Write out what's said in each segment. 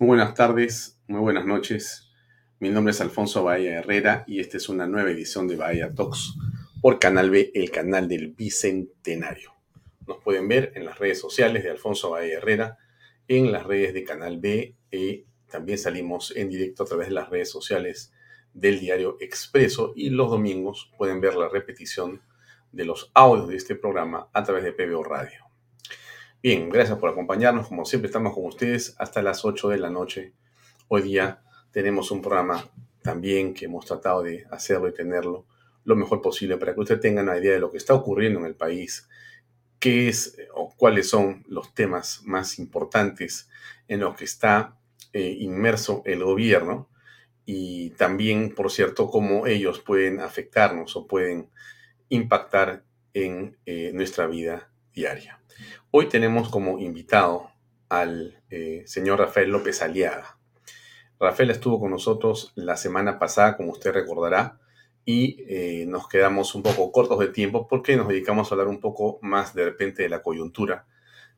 Muy buenas tardes, muy buenas noches. Mi nombre es Alfonso Bahía Herrera y esta es una nueva edición de Bahía Talks por Canal B, el canal del Bicentenario. Nos pueden ver en las redes sociales de Alfonso Bahía Herrera, en las redes de Canal B y también salimos en directo a través de las redes sociales del diario Expreso y los domingos pueden ver la repetición de los audios de este programa a través de PBO Radio. Bien, gracias por acompañarnos. Como siempre, estamos con ustedes hasta las 8 de la noche. Hoy día tenemos un programa también que hemos tratado de hacerlo y tenerlo lo mejor posible para que usted tenga una idea de lo que está ocurriendo en el país, qué es o cuáles son los temas más importantes en los que está eh, inmerso el gobierno y también, por cierto, cómo ellos pueden afectarnos o pueden impactar en eh, nuestra vida diaria. Hoy tenemos como invitado al eh, señor Rafael López Aliaga. Rafael estuvo con nosotros la semana pasada, como usted recordará, y eh, nos quedamos un poco cortos de tiempo porque nos dedicamos a hablar un poco más de repente de la coyuntura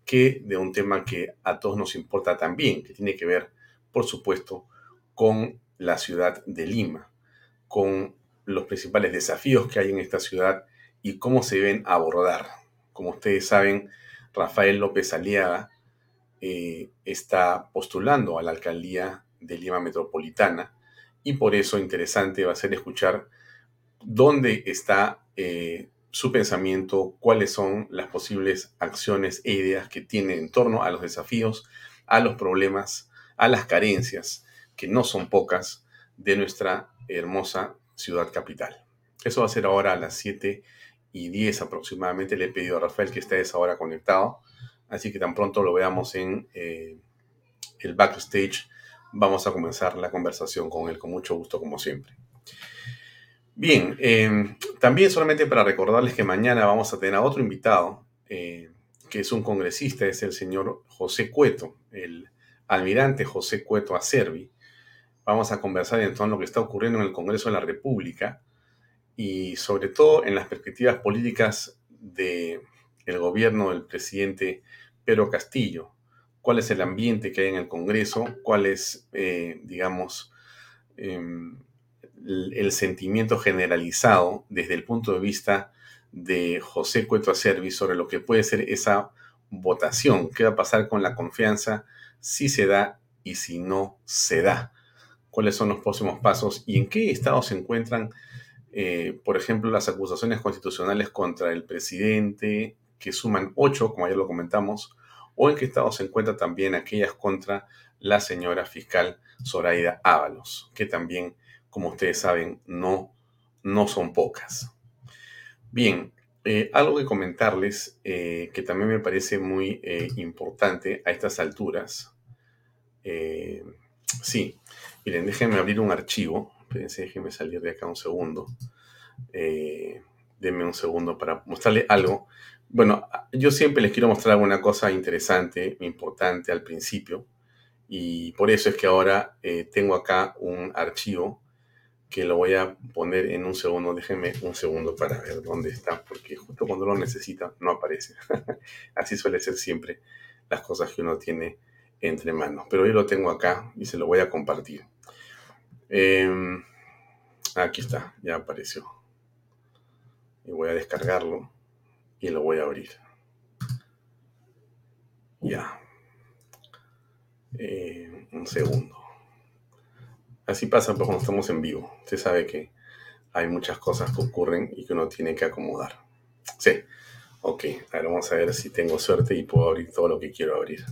que de un tema que a todos nos importa también, que tiene que ver, por supuesto, con la ciudad de Lima, con los principales desafíos que hay en esta ciudad y cómo se deben abordar. Como ustedes saben, Rafael López Aliaga eh, está postulando a la alcaldía de Lima Metropolitana y por eso interesante va a ser escuchar dónde está eh, su pensamiento, cuáles son las posibles acciones e ideas que tiene en torno a los desafíos, a los problemas, a las carencias, que no son pocas, de nuestra hermosa ciudad capital. Eso va a ser ahora a las 7 y 10 aproximadamente. Le he pedido a Rafael que esté esa hora conectado. Así que tan pronto lo veamos en eh, el backstage, vamos a comenzar la conversación con él con mucho gusto, como siempre. Bien, em, también solamente para recordarles que mañana vamos a tener a otro invitado, eh, que es un congresista, es el señor José Cueto, el almirante José Cueto Acervi. Vamos a conversar en lo que está ocurriendo en el Congreso de la República y sobre todo en las perspectivas políticas del el gobierno del presidente Pedro Castillo. ¿Cuál es el ambiente que hay en el Congreso? ¿Cuál es, eh, digamos, em, el, sentimiento generalizado desde el punto de vista de José Cueto Acervi sobre lo que puede ser esa votación? ¿Qué va a pasar con la confianza si se da y si no se da? ¿Cuáles son los próximos pasos y en qué estado se encuentran eh, por ejemplo, las acusaciones constitucionales contra el presidente, que suman ocho, como ya lo comentamos, o en qué estado se encuentran también aquellas contra la señora fiscal Zoraida Ábalos, que también, como ustedes saben, no, no son pocas. Bien, eh, algo que comentarles eh, que también me parece muy importante a estas alturas. sí, miren, déjenme abrir un archivo Espérense, déjenme salir de acá un segundo. Eh, denme un segundo para mostrarle algo. Bueno, yo siempre les quiero mostrar alguna cosa interesante, importante al principio. Y por eso es que ahora eh, tengo acá un archivo que lo voy a poner en un segundo. Déjenme un segundo para ver dónde está, porque justo cuando lo necesita no aparece. Así suele ser siempre las cosas que uno tiene entre manos. Pero hoy lo tengo acá y se lo voy a compartir. Em, aquí está, ya apareció. Y voy a descargarlo y lo voy a abrir. Ya. Eh, un segundo. Así pasa pues, cuando estamos en vivo. Usted sabe que hay muchas cosas que ocurren y que uno tiene que acomodar. Sí. Ok, ahora vamos a ver si tengo suerte y puedo abrir todo lo que quiero abrir.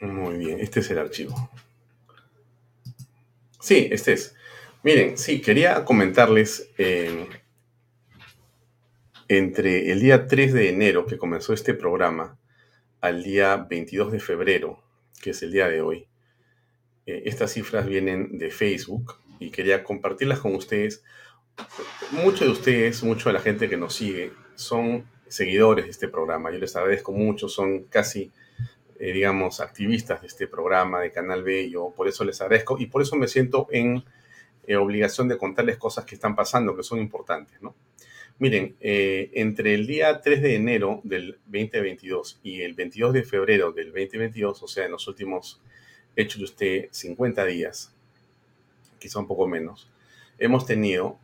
Muy bien, este es el archivo. Sí, este es. Miren, sí, quería comentarles eh, entre el día 3 de enero que comenzó este programa al día 22 de febrero, que es el día de hoy. Eh, estas cifras vienen de Facebook y quería compartirlas con ustedes. Muchos de ustedes, mucha de la gente que nos sigue, son seguidores de este programa. Yo les agradezco mucho, son casi eh, digamos, activistas de este programa de Canal B. Yo por eso les agradezco y por eso me siento en eh, obligación de contarles cosas que están pasando, que son importantes, ¿no? Miren, eh, entre el día 3 de enero del 2022 y el 22 de febrero del 2022, o sea, en los últimos, hecho de usted 50 días, quizá un poco menos, hemos tenido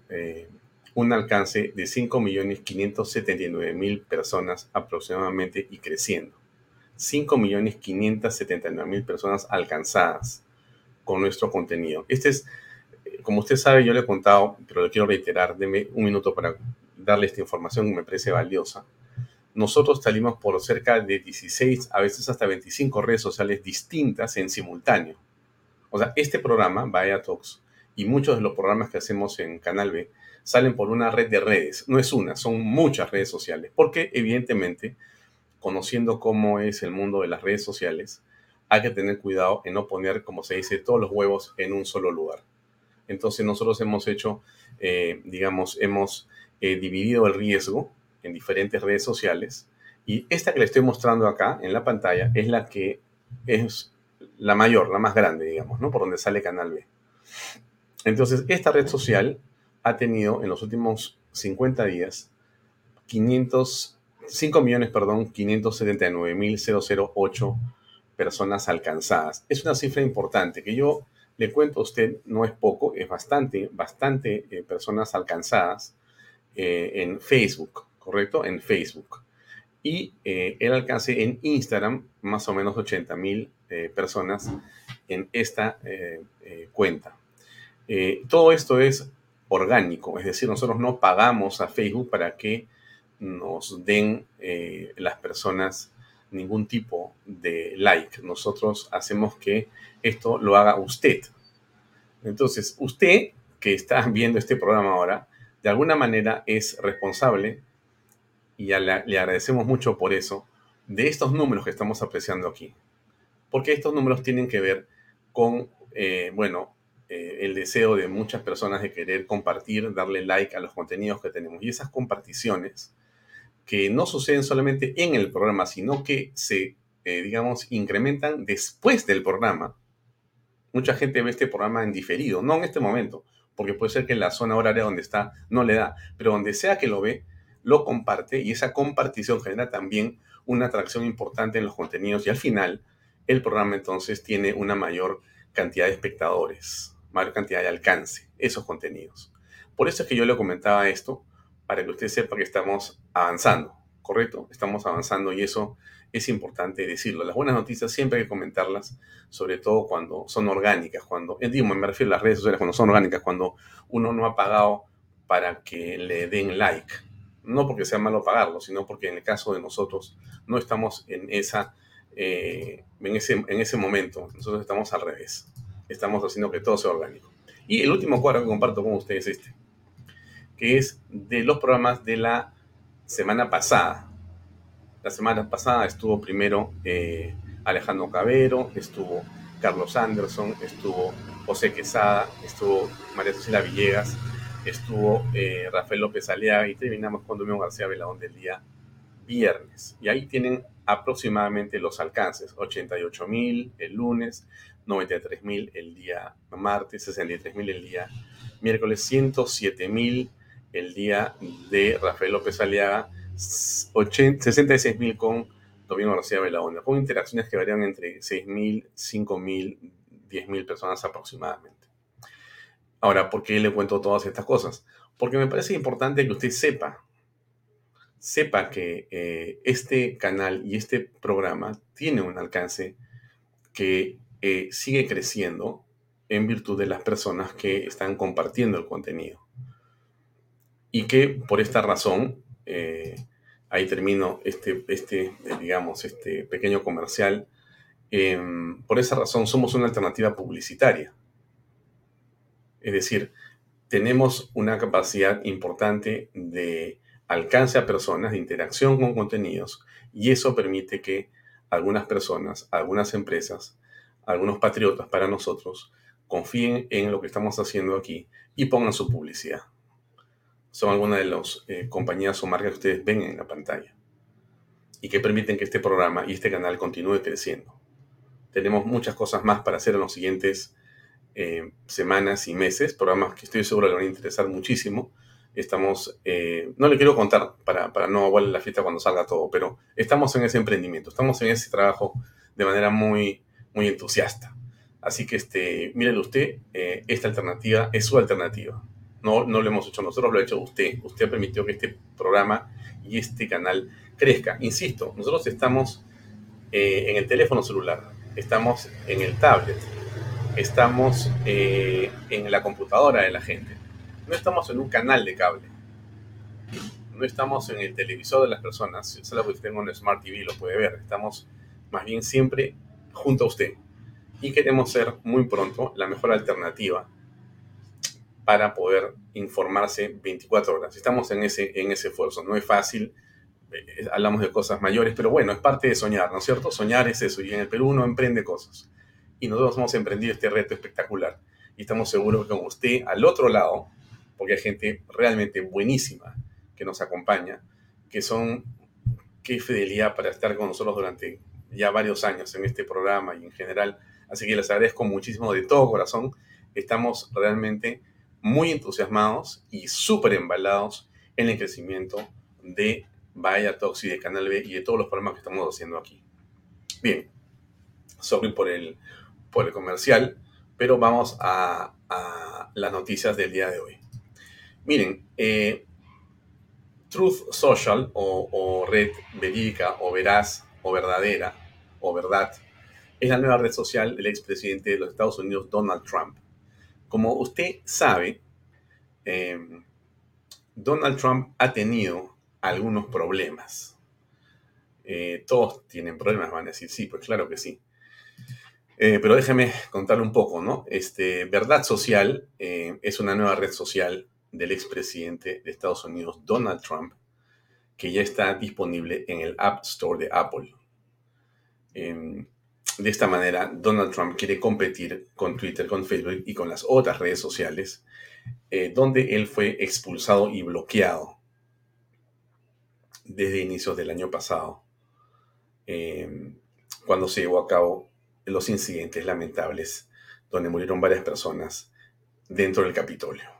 un alcance de 5.579.000 personas aproximadamente y creciendo. 5.579.000 personas alcanzadas con nuestro contenido. Este es, como usted sabe, yo le he contado, pero le quiero reiterar, deme un minuto para darle esta información que me parece valiosa. Nosotros salimos por cerca de 16, a veces hasta 25 redes sociales distintas en simultáneo. O sea, este programa, Vaya Talks, y muchos de los programas que hacemos en Canal B, salen por una red de redes. No es una, son muchas redes sociales, porque evidentemente conociendo cómo es el mundo de las redes sociales, hay que tener cuidado en no poner, como se dice, todos los huevos en un solo lugar. Entonces nosotros hemos hecho, eh, digamos, hemos eh, dividido el riesgo en diferentes redes sociales y esta que le estoy mostrando acá en la pantalla es la que es la mayor, la más grande, digamos, ¿no? Por donde sale Canal B. Entonces, esta red social ha tenido en los últimos 50 días 500 5 millones, perdón, 579.008 personas alcanzadas. Es una cifra importante que yo le cuento a usted, no es poco, es bastante, bastante eh, personas alcanzadas eh, en Facebook, ¿correcto? En Facebook. Y eh, el alcance en Instagram, más o menos 80 mil personas en esta cuenta. todo esto es orgánico, es decir, nosotros no pagamos a Facebook para que nos den eh, las personas ningún tipo de like. Nosotros hacemos que esto lo haga usted. Entonces, usted que está viendo este programa ahora, de alguna manera es responsable, y le, agradecemos mucho por eso, de estos números que estamos apreciando aquí. Porque estos números tienen que ver con, eh, bueno, eh, el deseo de muchas personas de querer compartir, darle like a los contenidos que tenemos. Y esas comparticiones que no suceden solamente en el programa, sino que se, eh, digamos, incrementan después del programa. Mucha gente ve este programa en diferido, no en este momento, porque puede ser que en la zona horaria donde está no le da, pero donde sea que lo ve, lo comparte y esa compartición genera también una atracción importante en los contenidos y al final el programa entonces tiene una mayor cantidad de espectadores, mayor cantidad de alcance, esos contenidos. Por eso es que yo le comentaba esto, para que usted sepa que estamos avanzando, ¿correcto? Estamos avanzando y eso es importante decirlo. Las buenas noticias siempre hay que comentarlas, sobre todo cuando son orgánicas, cuando, eh, digo, me refiero a las redes sociales, cuando son orgánicas, cuando uno no ha pagado para que le den like. No porque sea malo pagarlo, sino porque en el caso de nosotros no estamos en, esa, eh, en, ese, en ese momento. Nosotros estamos al revés. Estamos haciendo que todo sea orgánico. Y el último cuadro que comparto con ustedes es este que es de los programas de la semana pasada. La semana pasada estuvo primero eh, Alejandro Cabero, estuvo Carlos Anderson, estuvo José Quesada, estuvo María Cecilia Villegas, estuvo eh, Rafael López Aliaga y terminamos con Domingo García Veladón del día viernes. Y ahí tienen aproximadamente los alcances, 88 mil el lunes, 93 mil el día martes, 63 mil el día miércoles, 107 mil el día de Rafael López Aliaga, 66 mil con Domingo García Belaonda, con interacciones que varían entre 6 mil, 5 mil, 10 mil personas aproximadamente. Ahora, ¿por qué le cuento todas estas cosas? Porque me parece importante que usted sepa sepa que eh, este canal y este programa tiene un alcance que eh, sigue creciendo en virtud de las personas que están compartiendo el contenido. Y que por esta razón, eh, ahí termino este, este, digamos, este pequeño comercial, em, por esa razón somos una alternativa publicitaria. Es decir, tenemos una capacidad importante de alcance a personas, de interacción con contenidos, y eso permite que algunas personas, algunas empresas, algunos patriotas para nosotros, confíen en lo que estamos haciendo aquí y pongan su publicidad. Son algunas de las eh, compañías o marcas que ustedes ven en la pantalla y que permiten que este programa y este canal continúe creciendo. Tenemos muchas cosas más para hacer en los siguientes eh, semanas y meses, programas que estoy seguro que van a interesar muchísimo Estamos, eh, no le quiero contar para, para no valer la fiesta cuando salga todo, pero estamos en ese emprendimiento, estamos en ese trabajo de manera muy, muy entusiasta. Así que, este, mírelo usted, eh, esta alternativa es su alternativa. No, no lo hemos hecho nosotros, lo ha hecho usted. Usted ha permitido que este programa y este canal crezca. Insisto, nosotros estamos eh, en el teléfono celular, estamos en el tablet, estamos en la computadora de la gente no estamos en un canal de cable. No estamos en el televisor de las personas. Si usted tenga un Smart TV lo puede ver. Estamos más bien siempre junto a usted. Y queremos ser muy pronto la mejor alternativa para poder informarse 24 horas. Estamos en ese, en ese esfuerzo. No es fácil. Eh, hablamos de cosas mayores, pero bueno, es parte de soñar, ¿no es cierto? Soñar es eso. Y en el Perú uno emprende cosas. Y nosotros hemos emprendido este reto espectacular. Y estamos seguros que con usted al otro lado porque hay gente realmente buenísima que nos acompaña, que son, qué fidelidad para estar con nosotros durante ya varios años en este programa y en general. Así que les agradezco muchísimo de todo corazón. Estamos realmente muy entusiasmados y súper embalados en el crecimiento de Vaya Toxi, de Canal B y de todos los programas que estamos haciendo aquí. Bien, sorry por el, por el comercial, pero vamos a, a las noticias del día de hoy. Miren, eh, Truth Social o, red verídica o veraz o verdadera o verdad es la nueva red social del expresidente de los Estados Unidos, Donald Trump. Como usted sabe, em, Donald Trump ha tenido algunos problemas. Eh, todos tienen problemas, van a decir, sí, pues claro que sí. Eh, pero déjeme contarle un poco, ¿no? Este, Verdad Social es una nueva red social del expresidente de Estados Unidos, Donald Trump, que ya está disponible en el App Store de Apple. Em, de esta manera, Donald Trump quiere competir con Twitter, con Facebook y con las otras redes sociales, eh, donde él fue expulsado y bloqueado desde inicios del año pasado, em, cuando se llevó a cabo los incidentes lamentables donde murieron varias personas dentro del Capitolio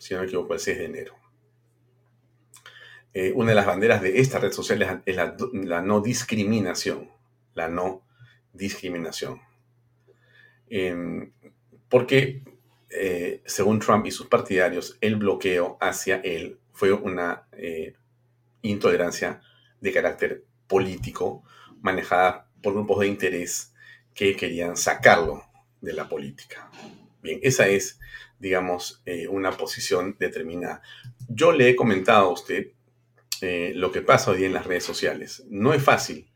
si no me equivoco, el 6 de enero. Eh, una de las banderas de esta red social es la, no discriminación. La no discriminación. Em, porque, eh, según Trump y sus partidarios, el bloqueo hacia él fue una eh, intolerancia de carácter político manejada por grupos de interés que querían sacarlo de la política. Bien, esa es digamos, eh, una posición determinada. Yo le he comentado a usted lo que pasa hoy en las redes sociales. No es fácil.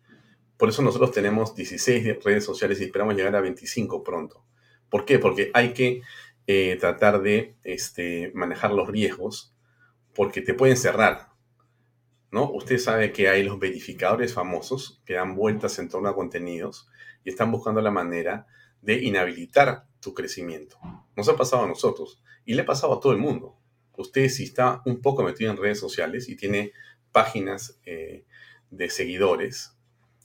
Por eso nosotros tenemos 16 redes sociales y esperamos llegar a 25 pronto. ¿Por qué? Porque hay que eh, tratar de este, manejar los riesgos porque te pueden cerrar. ¿no? Usted sabe que hay los verificadores famosos que dan vueltas en torno a contenidos y están buscando la manera de inhabilitar tu crecimiento. Nos ha pasado a nosotros y le ha pasado a todo el mundo. Usted si está un poco metido en redes sociales y tiene páginas eh, de seguidores,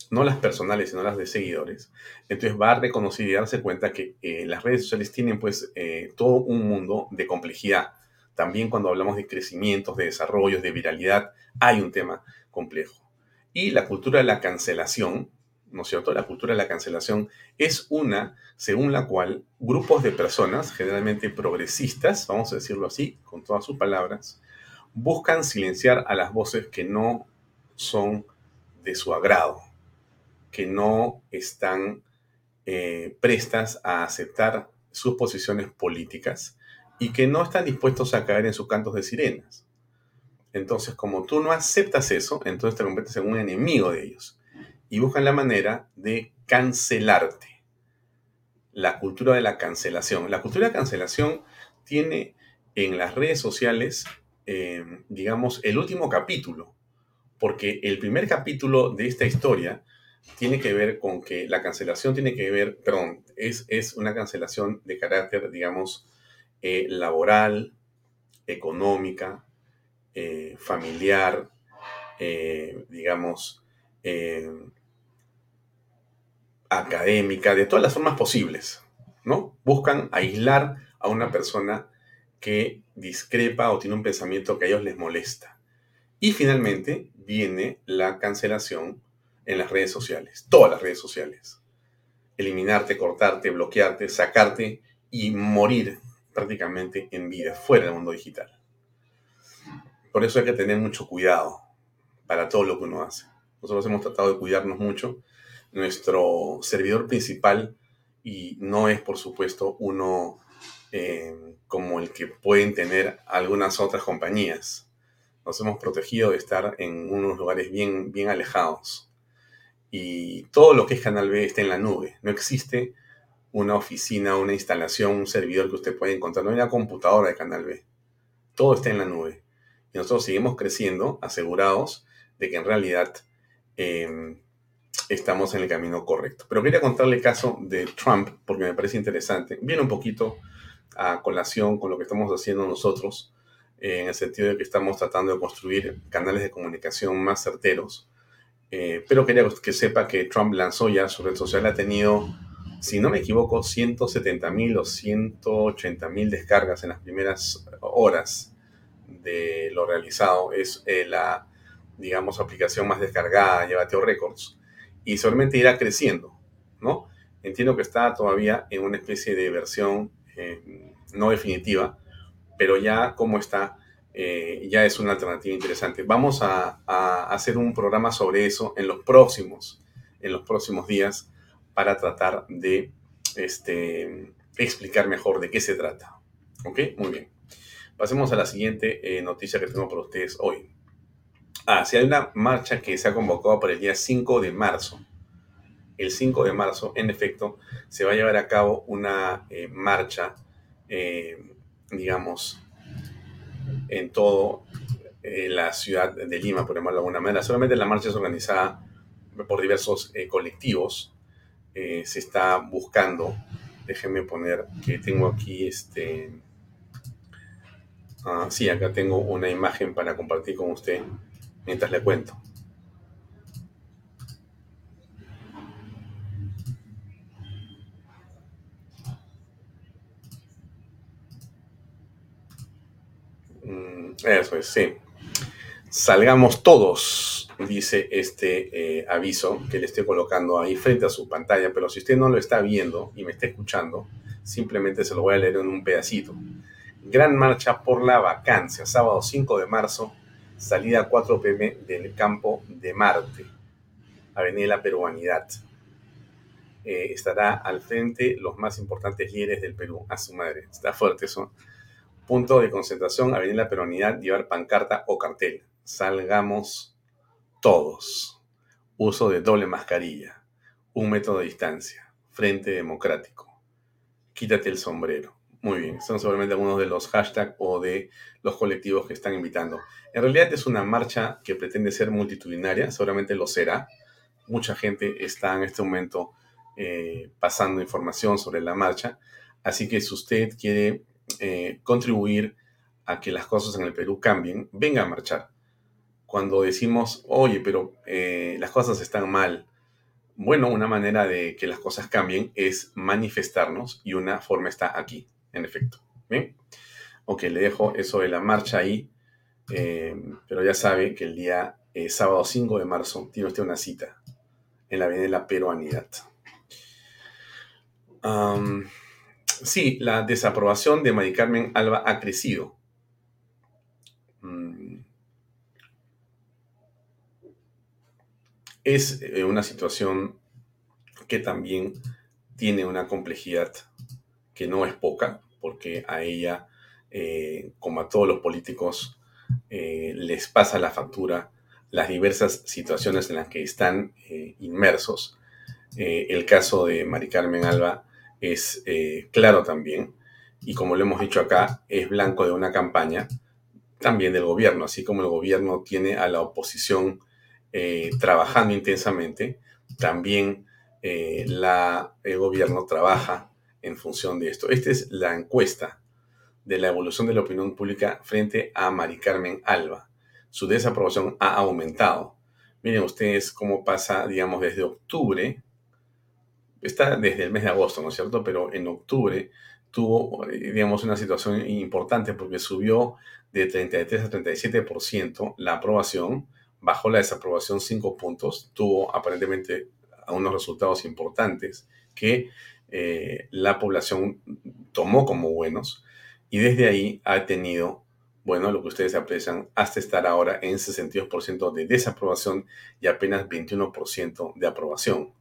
no las personales, sino las de seguidores, entonces va a reconocer y darse cuenta que eh, las redes sociales tienen pues eh, todo un mundo de complejidad. También cuando hablamos de crecimientos, de desarrollos, de viralidad, hay un tema complejo. Y la cultura de la cancelación, ¿no es cierto? La cultura de la cancelación es una según la cual grupos de personas, generalmente progresistas, vamos a decirlo así, con todas sus palabras, buscan silenciar a las voces que no son de su agrado, que no están eh, prestas a aceptar sus posiciones políticas y que no están dispuestos a caer en sus cantos de sirenas. Entonces, como tú no aceptas eso, entonces te conviertes en un enemigo de ellos y buscan la manera de cancelarte. La cultura de la cancelación. La cultura de cancelación tiene en las redes sociales, eh, digamos, el último capítulo, porque el primer capítulo de esta historia tiene que ver con que la cancelación tiene que ver, perdón, es, es una cancelación de carácter, digamos, eh, laboral, económica, eh, familiar, digamos, académica, de todas las formas posibles, ¿no? Buscan aislar a una persona que discrepa o tiene un pensamiento que a ellos les molesta. Y finalmente viene la cancelación en las redes sociales, todas las redes sociales. Eliminarte, cortarte, bloquearte, sacarte y morir prácticamente en vida, fuera del mundo digital. Por eso hay que tener mucho cuidado para todo lo que uno hace. Nosotros hemos tratado de cuidarnos mucho nuestro servidor principal y no es, por supuesto, uno eh, como el que pueden tener algunas otras compañías. Nos hemos protegido de estar en unos lugares bien, bien alejados. Y todo lo que es Canal B está en la nube. No existe una oficina, una instalación, un servidor que usted pueda encontrar. No hay una computadora de Canal B. Todo está en la nube. Y nosotros seguimos creciendo, asegurados de que en realidad eh, estamos en el camino correcto. Pero quería contarle el caso de Trump porque me parece interesante. Viene un poquito a colación con lo que estamos haciendo nosotros, en el sentido de que estamos tratando de construir canales de comunicación más certeros. Eh, pero quería que sepa que Trump lanzó ya su red social, ha tenido, si no me equivoco, 170 mil o 180 mil descargas en las primeras horas de lo realizado. Es eh, la, digamos, aplicación más descargada, lleva Teo Records y solamente irá creciendo, ¿no? Entiendo que está todavía en una especie de versión eh, no definitiva, pero ya como está, eh, ya es una alternativa interesante. Vamos a, hacer un programa sobre eso en los próximos, en los próximos días para tratar de este, explicar mejor de qué se trata. ¿Ok? Muy bien. Pasemos a la siguiente eh, noticia que tengo para ustedes hoy. Ah, sí, hay una marcha que se ha convocado para el día 5 de marzo. El 5 de marzo, en efecto, se va a llevar a cabo una eh, marcha, digamos, en todo eh, la ciudad de Lima, por llamarlo de alguna manera. Solamente la marcha es organizada por diversos colectivos. se está buscando, déjenme poner que tengo aquí este... Ah, sí, acá tengo una imagen para compartir con usted mientras le cuento. Mm, eso es, sí. Salgamos todos, dice este eh, aviso que le estoy colocando ahí frente a su pantalla, pero si usted no lo está viendo y me está escuchando, simplemente se lo voy a leer en un pedacito. Gran marcha por la vacancia, sábado 5 de marzo, salida 4 pm del campo de Marte, Avenida La Peruanidad. Eh, estará al frente los más importantes líderes del Perú, a su madre. Está fuerte eso. Punto de concentración, Avenida La Peruanidad, llevar pancarta o cartel. Salgamos todos. Uso de doble mascarilla. Un metro de distancia. Frente democrático. Quítate el sombrero. Muy bien, son seguramente algunos de los hashtags o de los colectivos que están invitando. En realidad es una marcha que pretende ser multitudinaria, seguramente lo será. Mucha gente está en este momento eh, pasando información sobre la marcha. Así que si usted quiere eh, contribuir a que las cosas en el Perú cambien, venga a marchar. Cuando decimos, oye, pero eh, las cosas están mal, bueno, una manera de que las cosas cambien es manifestarnos y una forma está aquí, en efecto. Bien, ok, le dejo eso de la marcha ahí, pero ya sabe que el día sábado 5 de marzo tiene usted una cita en la Avenida de la Peruanidad sí, la desaprobación de Mari Carmen Alba ha crecido. Mm. Es eh, una situación que también tiene una complejidad que no es poca, porque a ella, eh, como a todos los políticos, eh, les pasa la factura las diversas situaciones en las que están inmersos. el caso de Mari Carmen Alba es eh, claro también, y como lo hemos dicho acá, es blanco de una campaña también del gobierno, así como el gobierno tiene a la oposición eh, trabajando intensamente, también eh, el gobierno trabaja en función de esto. Esta es la encuesta de la evolución de la opinión pública frente a Mari Carmen Alba. Su desaprobación ha aumentado. Miren ustedes cómo pasa, digamos, desde octubre está desde el mes de agosto, ¿no es cierto? Pero en octubre tuvo, digamos, una situación importante porque subió de 33 a 37% la aprobación, bajó la desaprobación 5 puntos, tuvo aparentemente unos resultados importantes que eh, la población tomó como buenos y desde ahí ha tenido, bueno, lo que ustedes aprecian, hasta estar ahora en 62% de desaprobación y apenas 21% de aprobación.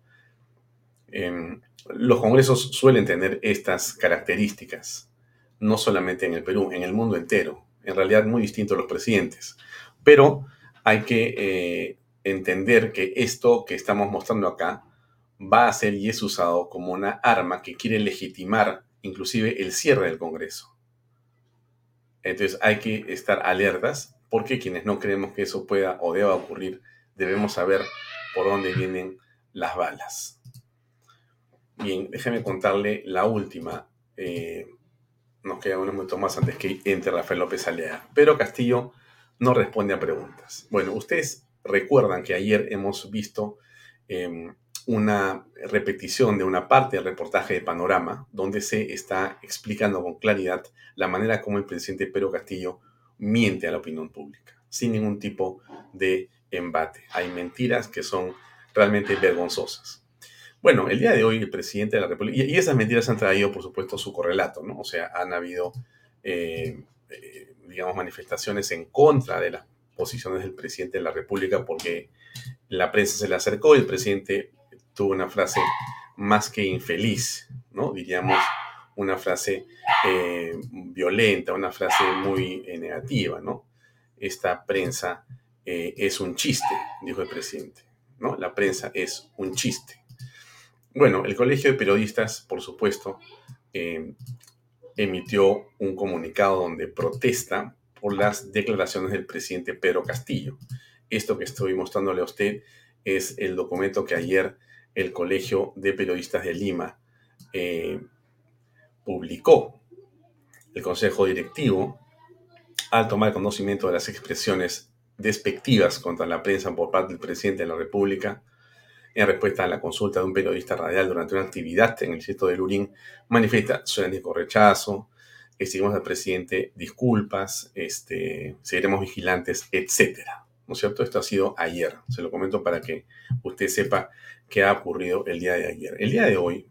Em, los congresos suelen tener estas características, no solamente en el Perú, en el mundo entero. En realidad muy distintos los presidentes. Pero hay que eh, entender que esto que estamos mostrando acá va a ser y es usado como una arma que quiere legitimar inclusive el cierre del Congreso. Entonces hay que estar alertas porque quienes no creemos que eso pueda o deba ocurrir, debemos saber por dónde vienen las balas. Bien, déjeme contarle la última. Eh, nos queda unos minutos más antes que entre Rafael López Alea. Pero Castillo no responde a preguntas. Bueno, ustedes recuerdan que ayer hemos visto em, una repetición de una parte del reportaje de Panorama, donde se está explicando con claridad la manera como el presidente Pedro Castillo miente a la opinión pública, sin ningún tipo de embate. Hay mentiras que son realmente vergonzosas. Bueno, el día de hoy el presidente de la República, y, esas mentiras han traído, por supuesto, su correlato, ¿no? O sea, han habido, eh, eh, digamos, manifestaciones en contra de las posiciones del presidente de la República porque la prensa se le acercó y el presidente tuvo una frase más que infeliz, ¿no? Diríamos una frase eh, violenta, una frase muy negativa, ¿no? Esta prensa es un chiste, dijo el presidente, ¿no? La prensa es un chiste. Bueno, el Colegio de Periodistas, por supuesto, eh, emitió un comunicado donde protesta por las declaraciones del presidente Pedro Castillo. Esto que estoy mostrándole a usted es el documento que ayer el Colegio de Periodistas de Lima eh, publicó. El Consejo Directivo, al tomar conocimiento de las expresiones despectivas contra la prensa por parte del presidente de la República, en respuesta a la consulta de un periodista radial durante una actividad en el distrito de Lurín, manifiesta su enérgico rechazo, exigimos al presidente disculpas, este, seguiremos vigilantes, etcétera. ¿No es cierto? Esto ha sido ayer. Se lo comento para que usted sepa qué ha ocurrido el día de ayer. El día de hoy,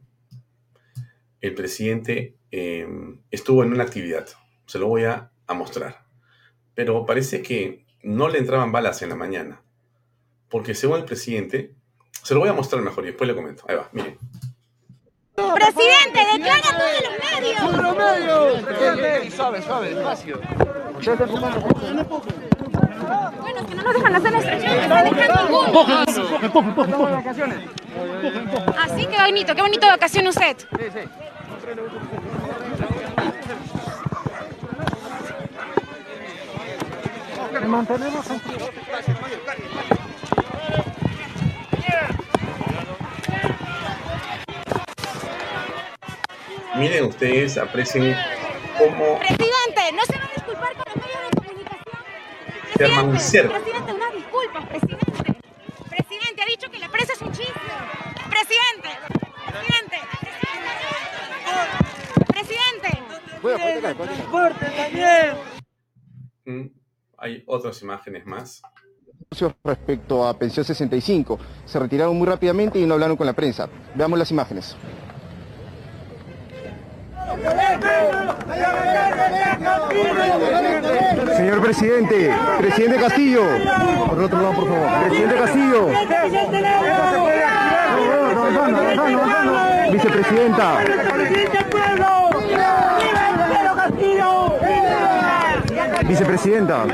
el presidente em, estuvo en una actividad. Se lo voy a mostrar. Pero parece que no le entraban balas en la mañana. Porque según el presidente, se lo voy a mostrar mejor y después le comento. Ahí va, miren. Presidente, declara a todos los medios. ¡Todos los medios! Suave, suave, despacio. Bueno, es que no nos dejan hacer la extracción, no nos dejan ninguno. Así que bonito, qué bonito vacación usted. Sí, sí. Mantenemos Miren ustedes, aprecien cómo Presidente, no se va a disculpar con los medios de comunicación. Se arma un Presidente, cerco. presidente, una disculpa, presidente. Presidente, ha dicho que la prensa es un chiste. Presidente, presidente, presidente. Presidente. mm, hay otras imágenes más. respecto a Pensión 65. Se retiraron muy rápidamente y no hablaron con la prensa. Veamos las imágenes. Señor presidente, presidente Castillo. Por otro lado, por favor. Presidente Castillo. Vicepresidenta. Vicepresidenta,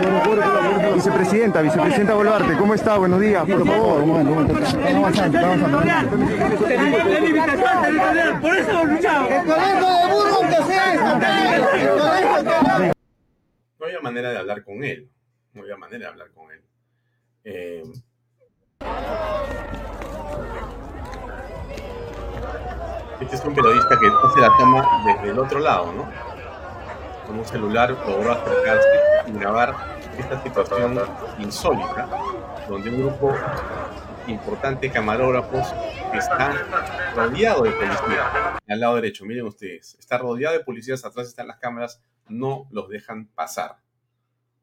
vicepresidenta, vicepresidenta Boluarte, ¿cómo está? Buenos días, por favor. No había manera de hablar con él. No había manera de hablar con él. Eh, este es un periodista que hace la toma desde el otro lado, ¿no? Un celular logró acercarse y grabar esta situación insólita, donde un grupo importante de camarógrafos está rodeado de policías. Al lado derecho, miren ustedes, está rodeado de policías, atrás están las cámaras, no los dejan pasar.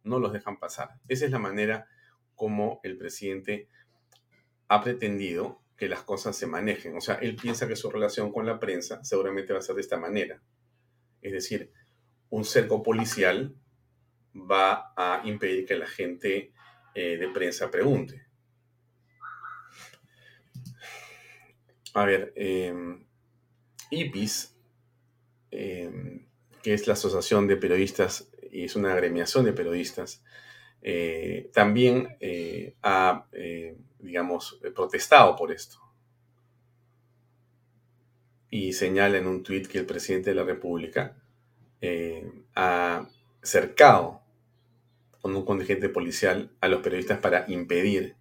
No los dejan pasar. Esa es la manera como el presidente ha pretendido que las cosas se manejen. O sea, él piensa que su relación con la prensa seguramente va a ser de esta manera. Es decir, un cerco policial va a impedir que la gente eh, de prensa pregunte. A ver, eh, IPIS, eh, que es la Asociación de Periodistas y es una agremiación de periodistas, eh, también eh, ha, digamos, protestado por esto. Y señala en un tuit que el presidente de la República eh, ha cercado con un contingente policial a los periodistas para impedir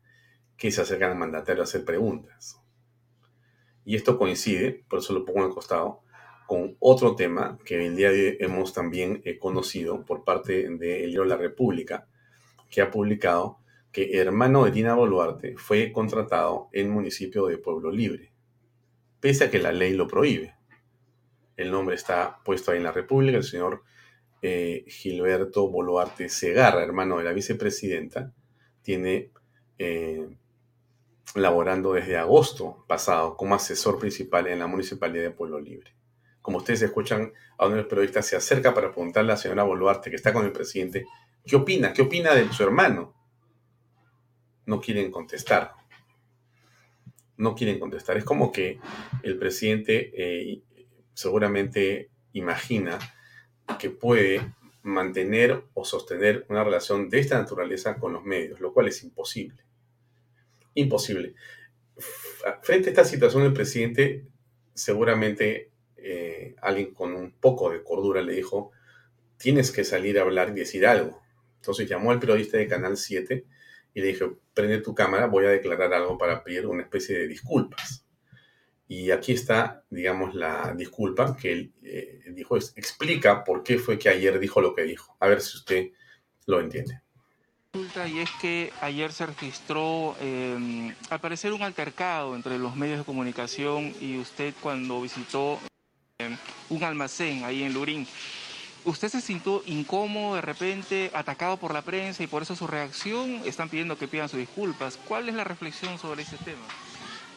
que se acerquen al mandatario a hacer preguntas. Y esto coincide, por eso lo pongo al costado, con otro tema que el día de hoy hemos también eh, conocido por parte del diario La República, que ha publicado que hermano de Dina Boluarte fue contratado en municipio de Pueblo Libre, pese a que la ley lo prohíbe. El nombre está puesto ahí en La República, el señor eh, Gilberto Boluarte Segarra, hermano de la vicepresidenta, tiene eh, laborando desde agosto pasado como asesor principal en la municipalidad de Pueblo Libre. Como ustedes escuchan, a uno de los periodistas se acerca para preguntarle a la señora Boluarte, que está con el presidente, ¿qué opina? ¿Qué opina de su hermano? No quieren contestar. No quieren contestar. Es como que el presidente eh, seguramente imagina que puede mantener o sostener una relación de esta naturaleza con los medios, lo cual es imposible. Imposible. Frente a esta situación, el presidente seguramente eh, alguien con un poco de cordura le dijo, tienes que salir a hablar y decir algo. Entonces llamó al periodista de Canal 7 y le dijo, prende tu cámara, voy a declarar algo para pedir una especie de disculpas. Y aquí está, digamos, la disculpa que él eh, dijo, es, explica por qué fue que ayer dijo lo que dijo. A ver si usted lo entiende. Y es que ayer se registró, eh, al parecer, un altercado entre los medios de comunicación y usted cuando visitó eh, un almacén ahí en Lurín. ¿Usted se sintió incómodo de repente, atacado por la prensa y por eso su reacción? Están pidiendo que pidan sus disculpas. ¿Cuál es la reflexión sobre ese tema?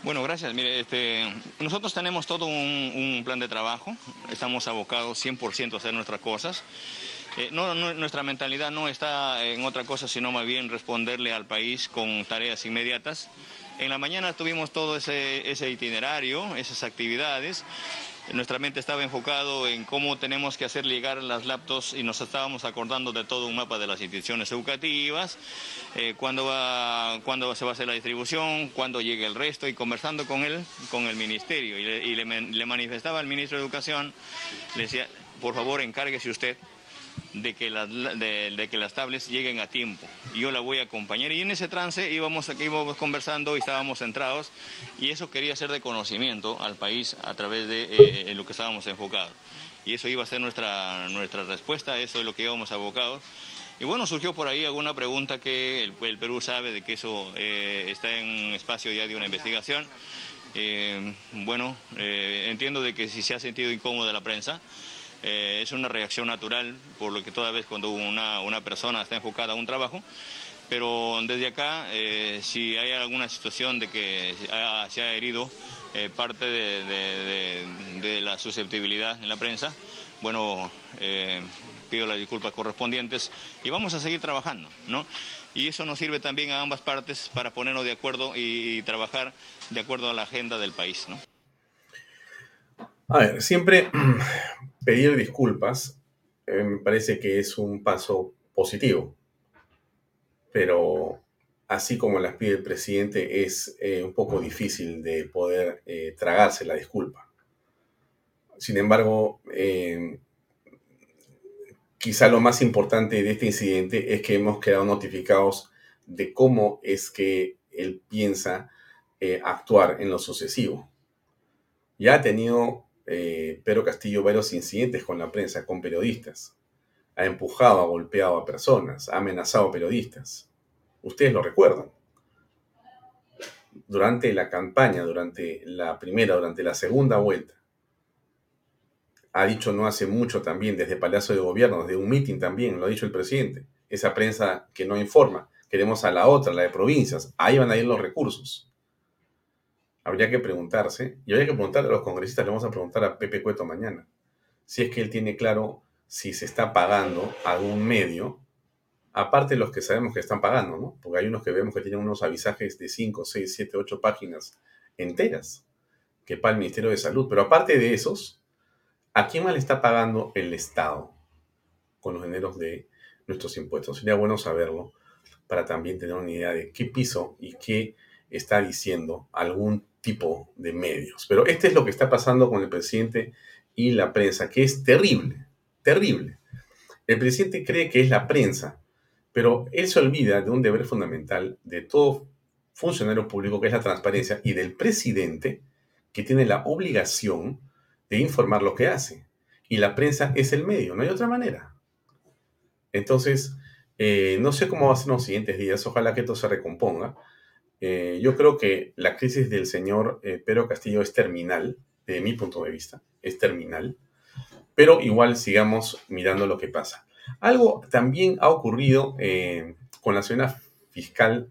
Bueno, gracias. Mire, este, nosotros tenemos todo un, plan de trabajo. Estamos abocados 100% a hacer nuestras cosas. Eh, nuestra mentalidad no está en otra cosa, sino más bien responderle al país con tareas inmediatas. En la mañana tuvimos todo ese itinerario, esas actividades. Nuestra mente estaba enfocado en cómo tenemos que hacer llegar las laptops y nos estábamos acordando de todo un mapa de las instituciones educativas, eh, cuándo, va, se va a hacer la distribución, cuándo llegue el resto y conversando con él, con el ministerio. Y le, y le, le manifestaba al ministro de Educación, le decía, por favor encárguese usted de que, las, de, que las tablets lleguen a tiempo. Yo la voy a acompañar y en ese trance íbamos, íbamos conversando y estábamos centrados y eso quería ser de conocimiento al país a través de eh, en lo que estábamos enfocados. Y eso iba a ser nuestra, nuestra respuesta, eso es lo que íbamos abocados. Y bueno, surgió por ahí alguna pregunta que el, Perú sabe de que eso eh, está en espacio ya de una investigación. Eh, bueno, eh, entiendo de que si se ha sentido incómoda la prensa, eh, es una reacción natural, por lo que toda vez cuando una, una persona está enfocada a un trabajo, pero desde acá, eh, si hay alguna situación de que se ha herido eh, parte de, de- de- de la susceptibilidad en la prensa, bueno, eh, pido las disculpas correspondientes y vamos a seguir trabajando, ¿no? Y eso nos sirve también a ambas partes para ponernos de acuerdo y, y trabajar de acuerdo a la agenda del país, ¿no? A ver, siempre pedir disculpas eh, me parece que es un paso positivo, pero así como las pide el presidente es eh, un poco difícil de poder eh, tragarse la disculpa. Sin embargo, eh, quizá lo más importante de este incidente es que hemos quedado notificados de cómo es que él piensa actuar en lo sucesivo. Ya ha tenido eh, Pedro Castillo varios incidentes con la prensa, con periodistas. Ha empujado, ha golpeado a personas, ha amenazado a periodistas. Ustedes lo recuerdan. Durante la campaña, durante la primera, durante la segunda vuelta, ha dicho no hace mucho también, desde Palacio de Gobierno, desde un mitin también, lo ha dicho el presidente, esa prensa que no informa, queremos a la otra, la de provincias, ahí van a ir los recursos. Habría que preguntarse, y habría que preguntarle a los congresistas, le vamos a preguntar a Pepe Cueto mañana, si es que él tiene claro si se está pagando algún medio, aparte de los que sabemos que están pagando, ¿no? Porque hay unos que vemos que tienen unos avisajes de 5, 6, 7, 8 páginas enteras, que paga el Ministerio de Salud, pero aparte de esos, ¿A quién más le está pagando el Estado con los dineros de nuestros impuestos? Sería bueno saberlo para también tener una idea de qué piso y qué está diciendo algún tipo de medios. Pero este es lo que está pasando con el presidente y la prensa, que es terrible, terrible. El presidente cree que es la prensa, pero él se olvida de un deber fundamental de todo funcionario público, que es la transparencia, y del presidente, que tiene la obligación de informar lo que hace. Y la prensa es el medio, no hay otra manera. Entonces, eh, no sé cómo va a ser en los siguientes días, ojalá que esto se recomponga. Eh, yo creo que la crisis del señor eh, Pedro Castillo es terminal, desde mi punto de vista, es terminal, pero igual sigamos mirando lo que pasa. Algo también ha ocurrido eh, con la señora fiscal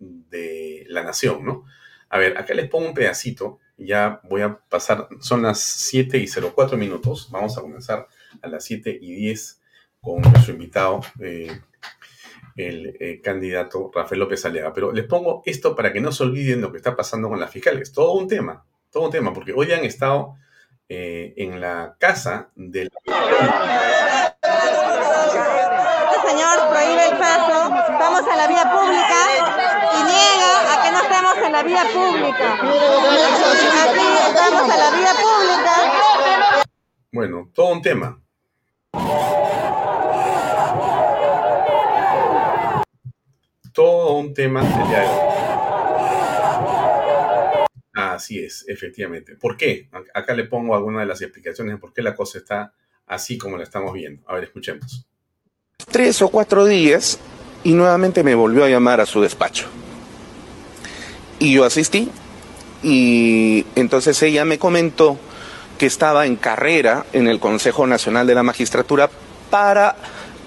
de la nación, ¿no? A ver, acá les pongo un pedacito ya voy a pasar, son las 7 y 04 minutos, vamos a comenzar a las 7 y 10 con nuestro invitado, eh, el eh, candidato Rafael López Aliaga. Pero les pongo esto para que no se olviden lo que está pasando con las fiscales. Todo un tema, todo un tema, porque hoy han estado eh, en la casa del... Este señor prohíbe el paso, estamos en la vía pública y niega a que no estemos en la vía pública. Aquí estamos en la vía pública. Bueno, todo un tema. Todo un tema. Así es, efectivamente. ¿Por qué? Acá le pongo algunas de las explicaciones de por qué la cosa está así como la estamos viendo. A ver, escuchemos. Tres o cuatro días y nuevamente me volvió a llamar a su despacho. Y yo asistí y entonces ella me comentó que estaba en carrera en el Consejo Nacional de la Magistratura para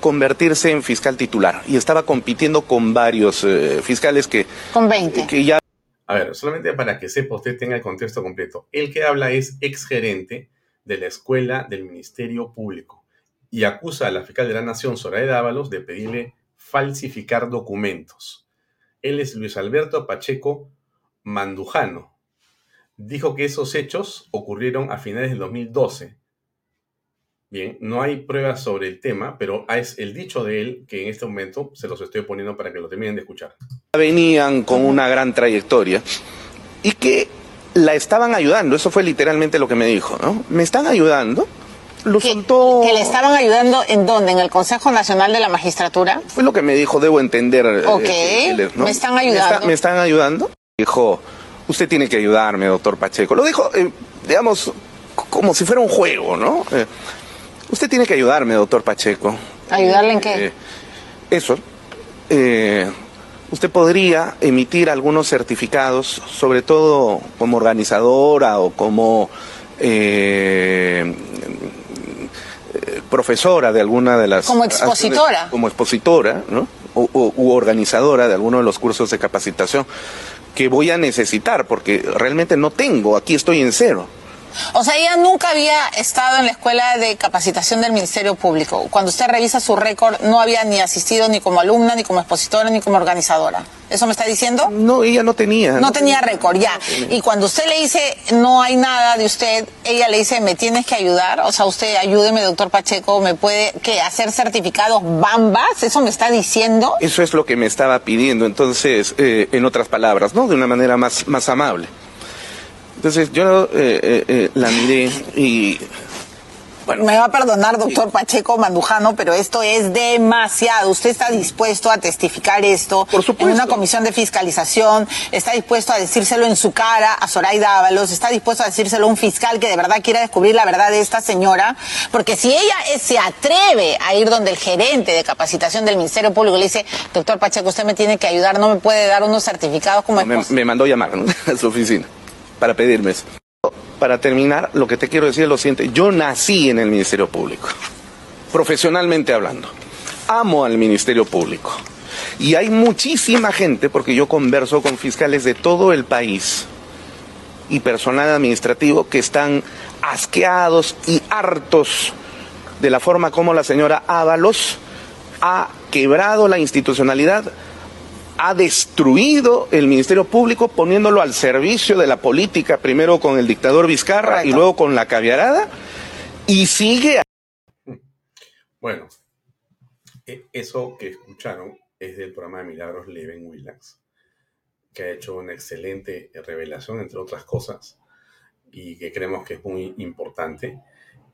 convertirse en fiscal titular y estaba compitiendo con varios eh, fiscales que, Con 20. que ya A ver, solamente para que sepa usted tenga el contexto completo. El que habla es exgerente de la Escuela del Ministerio Público y acusa a la fiscal de la Nación, Soraya Dávalos, de pedirle falsificar documentos. Él es Luis Alberto Pacheco Mandujano. Dijo que esos hechos ocurrieron a finales del 2012. Bien, no hay pruebas sobre el tema, pero es el dicho de él que en este momento se los estoy poniendo para que lo terminen de escuchar. venían con una gran trayectoria y que la estaban ayudando, eso fue literalmente lo que me dijo, ¿no? Me están ayudando lo que, soltó. que le estaban ayudando en dónde? ¿En el Consejo Nacional de la Magistratura? Fue lo que me dijo, debo entender. eh, Ok, ¿no? me están Me, ayudando. está- me están ayudando. Dijo, usted tiene que ayudarme, doctor Pacheco. Lo dijo, eh, digamos, como si fuera un juego, ¿no? Eh, usted tiene que ayudarme, doctor Pacheco. ¿Ayudarle en qué? Eh, eso. Eh, usted podría emitir algunos certificados, sobre todo como organizadora o como eh, profesora de alguna de las... Como expositora. acciones- Como expositora, ¿no? O, o- u organizadora de alguno de los cursos de capacitación que voy a necesitar, porque realmente no tengo, aquí estoy en cero. O sea, ella nunca había estado en la escuela de capacitación del Ministerio Público. Cuando usted revisa su récord, no había ni asistido ni como alumna, ni como expositora, ni como organizadora. ¿Eso me está diciendo? No, ella no tenía. No tenía récord, ya. Y cuando usted le dice, no hay nada de usted, ella le dice, me tienes que ayudar. O sea, usted ayúdeme, doctor Pacheco, me puede ¿qué, hacer certificados bambas. ¿Eso me está diciendo? Eso es lo que me estaba pidiendo, entonces, eh, en otras palabras, ¿no? De una manera más, más amable. Entonces yo eh, eh, eh, la miré y Me va a perdonar, doctor Pacheco Mandujano, pero esto es demasiado. ¿Usted está dispuesto a testificar esto en una comisión de fiscalización? ¿Está dispuesto a decírselo en su cara a Zoraida Ábalos? ¿Está dispuesto a decírselo a un fiscal que de verdad quiera descubrir la verdad de esta señora? Porque si ella se atreve a ir donde el gerente de capacitación del Ministerio Público le dice, doctor Pacheco, usted me tiene que ayudar, no me puede dar unos certificados como me, esposa. me mandó llamar ¿no? a su oficina para pedirme eso. Para terminar, lo que te quiero decir es lo siguiente. Yo nací en el Ministerio Público, profesionalmente hablando. Amo al Ministerio Público. Y hay muchísima gente, porque yo converso con fiscales de todo el país y personal administrativo que están asqueados y hartos de la forma como la señora Ábalos ha quebrado la institucionalidad, ha destruido el Ministerio Público poniéndolo al servicio de la política, primero con el dictador Vizcarra y luego con la caviarada, y sigue Bueno, e- eso que escucharon es del programa de Milagros Leven Willax, que ha hecho una excelente revelación, entre otras cosas, y que creemos que es muy importante,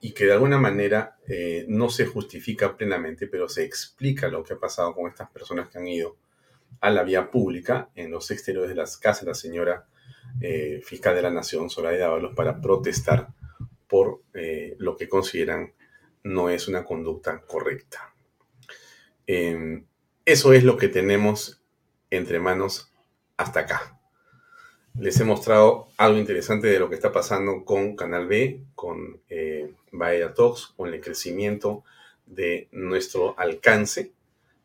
y que de alguna manera eh, no se justifica plenamente, pero se explica lo que ha pasado con estas personas que han ido a la vía pública en los exteriores de las casas de la señora eh, fiscal de la Nación, Zoraida Ábalos, para protestar por eh, lo que consideran no es una conducta correcta. Eh, eso es lo que tenemos entre manos hasta acá. Les he mostrado algo interesante de lo que está pasando con Canal B, con eh, Bahía Talks, con el crecimiento de nuestro alcance.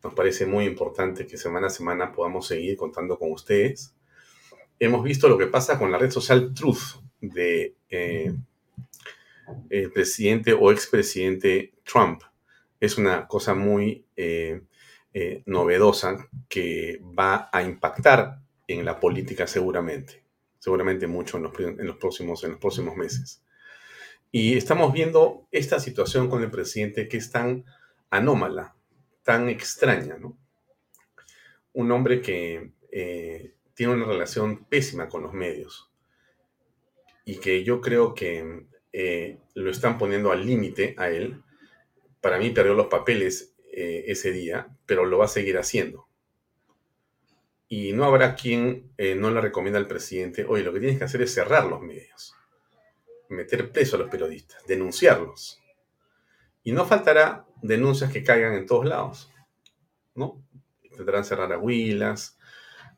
Nos parece muy importante que semana a semana podamos seguir contando con ustedes. Hemos visto lo que pasa con la red social Truth de eh, el presidente o expresidente Trump. Es una cosa muy eh, eh, novedosa que va a impactar en la política seguramente, seguramente mucho en los, en los próximos, en los próximos meses. Y estamos viendo esta situación con el presidente que es tan anómala, tan extraña, ¿no? Un hombre que eh, tiene una relación pésima con los medios y que yo creo que eh, lo están poniendo al límite a él. Para mí perdió los papeles eh, ese día, pero lo va a seguir haciendo. Y no habrá quien no le recomienda al presidente, oye, lo que tienes que hacer es cerrar los medios, meter preso a los periodistas, denunciarlos. Y no faltará denuncias que caigan en todos lados, ¿no? Tendrán cerrar a Huilas,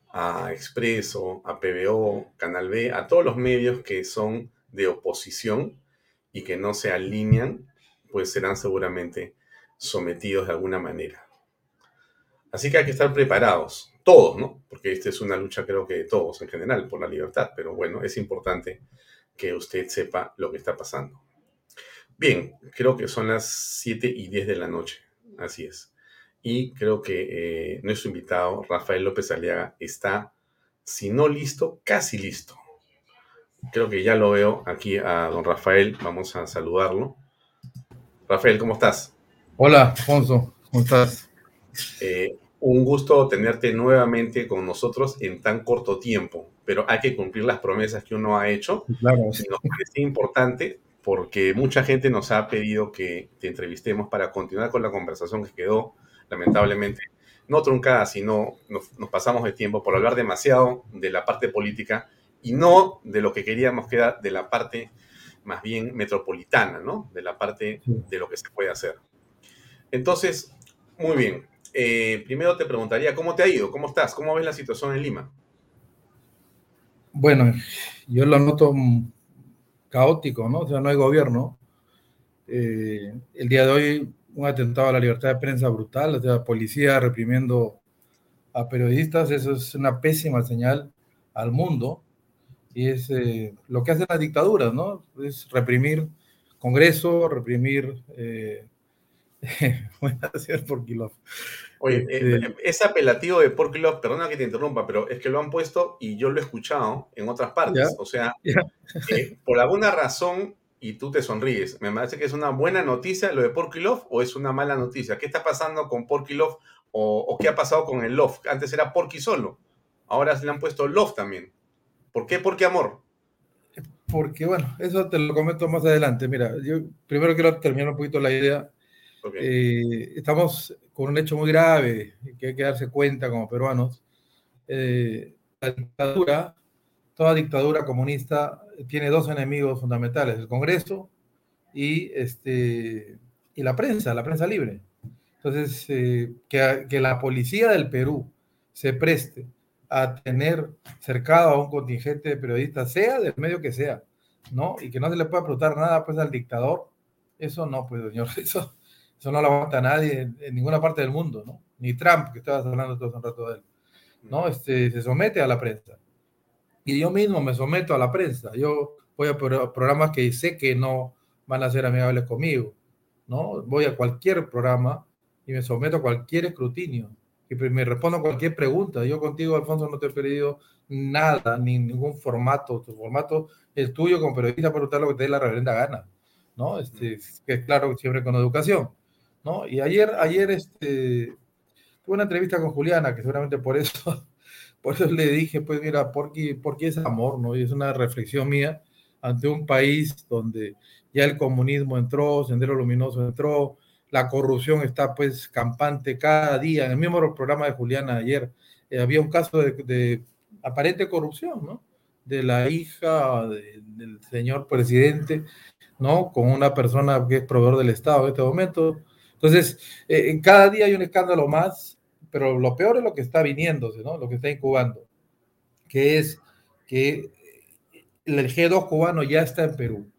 a Expreso, a PBO, Canal B, a todos los medios que son de oposición y que no se alinean, pues serán seguramente sometidos de alguna manera. Así que hay que estar preparados, todos, ¿no? Porque esta es una lucha creo que de todos en general por la libertad, pero bueno, es importante que usted sepa lo que está pasando. Bien, creo que son las 7 y 10 de la noche, así es. Y creo que eh, nuestro invitado, Rafael López Aliaga, está, si no listo, casi listo. Creo que ya lo veo aquí a don Rafael, vamos a saludarlo. Rafael, ¿cómo estás? Hola, Alfonso, ¿cómo estás? Eh, un gusto tenerte nuevamente con nosotros en tan corto tiempo, pero hay que cumplir las promesas que uno ha hecho. Claro, Nos parece importante porque mucha gente nos ha pedido que te entrevistemos para continuar con la conversación que quedó, lamentablemente, no truncada, sino nos, nos pasamos de tiempo por hablar demasiado de la parte política y no de lo que queríamos que era de la parte más bien metropolitana, ¿no? De la parte de lo que se puede hacer. Entonces, muy bien. Eh, primero te preguntaría, ¿cómo te ha ido? ¿Cómo estás? ¿Cómo ves la situación en Lima? Bueno, yo lo noto caótico, ¿no? O sea, no hay gobierno. Eh, el día de hoy, un atentado a la libertad de prensa brutal, o sea, policía reprimiendo a periodistas, eso es una pésima señal al mundo y es eh, lo que hacen las dictaduras, ¿no? Es reprimir Congreso, reprimir... Eh, voy por Oye, eh, este es apelativo de Porkilov, perdona que te interrumpa, pero es que lo han puesto y yo lo he escuchado en otras partes. O sea, por alguna razón, y tú te sonríes, me parece que es una buena noticia lo de Porkilov o es una mala noticia. ¿Qué está pasando con Porkilov o, o qué ha pasado con el Love? Antes era Porky solo, ahora se le han puesto Love también. ¿Por qué? ¿Por qué amor? Porque, bueno, eso te lo comento más adelante. Mira, yo primero quiero terminar un poquito la idea. Eh, estamos con un hecho muy grave que hay que darse cuenta como peruanos. Eh, la dictadura, toda dictadura comunista tiene dos enemigos fundamentales, el Congreso y, este, y la prensa, la prensa libre. Entonces, eh, que, que la policía del Perú se preste a tener cercado a un contingente de periodistas, sea del medio que sea, ¿no? Y que no se le pueda preguntar nada pues al dictador, eso no, pues señor, eso, eso no lo aguanta nadie en, ninguna parte del mundo, ¿no? Ni Trump, que estabas hablando todo un rato de él, ¿no? Este, se somete a la prensa. Y yo mismo me someto a la prensa. Yo voy a programas que sé que no van a ser amigables conmigo, ¿no? Voy a cualquier programa y me someto a cualquier escrutinio y me respondo a cualquier pregunta. Yo contigo, Alfonso, no te he pedido nada, ni ningún formato. Tu formato es tuyo como periodista para preguntar lo que te dé la reverenda gana, ¿no? Este, que es claro, siempre con educación, ¿no? Y ayer, ayer, este, tuve una entrevista con Juliana, que seguramente por eso, por eso le dije, pues mira, ¿por qué, por qué es amor, no? Y es una reflexión mía ante un país donde ya el comunismo entró, Sendero Luminoso entró, la corrupción está pues campante cada día. En el mismo programa de Juliana ayer eh, había un caso de, aparente corrupción, ¿no? De la hija del señor presidente, ¿no? Con una persona que es proveedor del Estado en este momento. Entonces, eh, en cada día hay un escándalo más, pero lo peor es lo que está viniéndose, ¿no? Lo que está incubando, que es que el G2 cubano ya está en Perú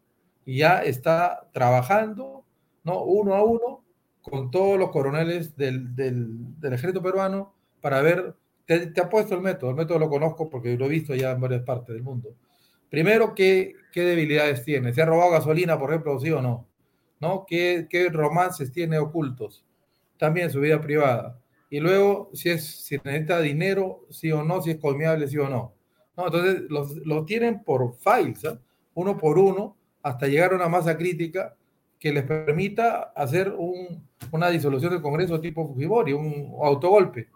y ya está trabajando, ¿no? Uno a uno con todos los coroneles del, del, ejército peruano para ver, te, te puesto el método, el método lo conozco porque lo he visto ya en varias partes del mundo. Primero, ¿qué, qué debilidades tiene? ¿Se ha robado gasolina, por ejemplo, sí o no? ¿No? ¿Qué, qué romances tiene ocultos? También su vida privada. Y luego, si, es, si necesita dinero, sí o no, si es colmeable, sí o no. ¿No? Entonces, los, lo tienen por files, ¿eh? uno por uno, hasta llegar a una masa crítica que les permita hacer un, una disolución del Congreso tipo Fujimori, un autogolpe.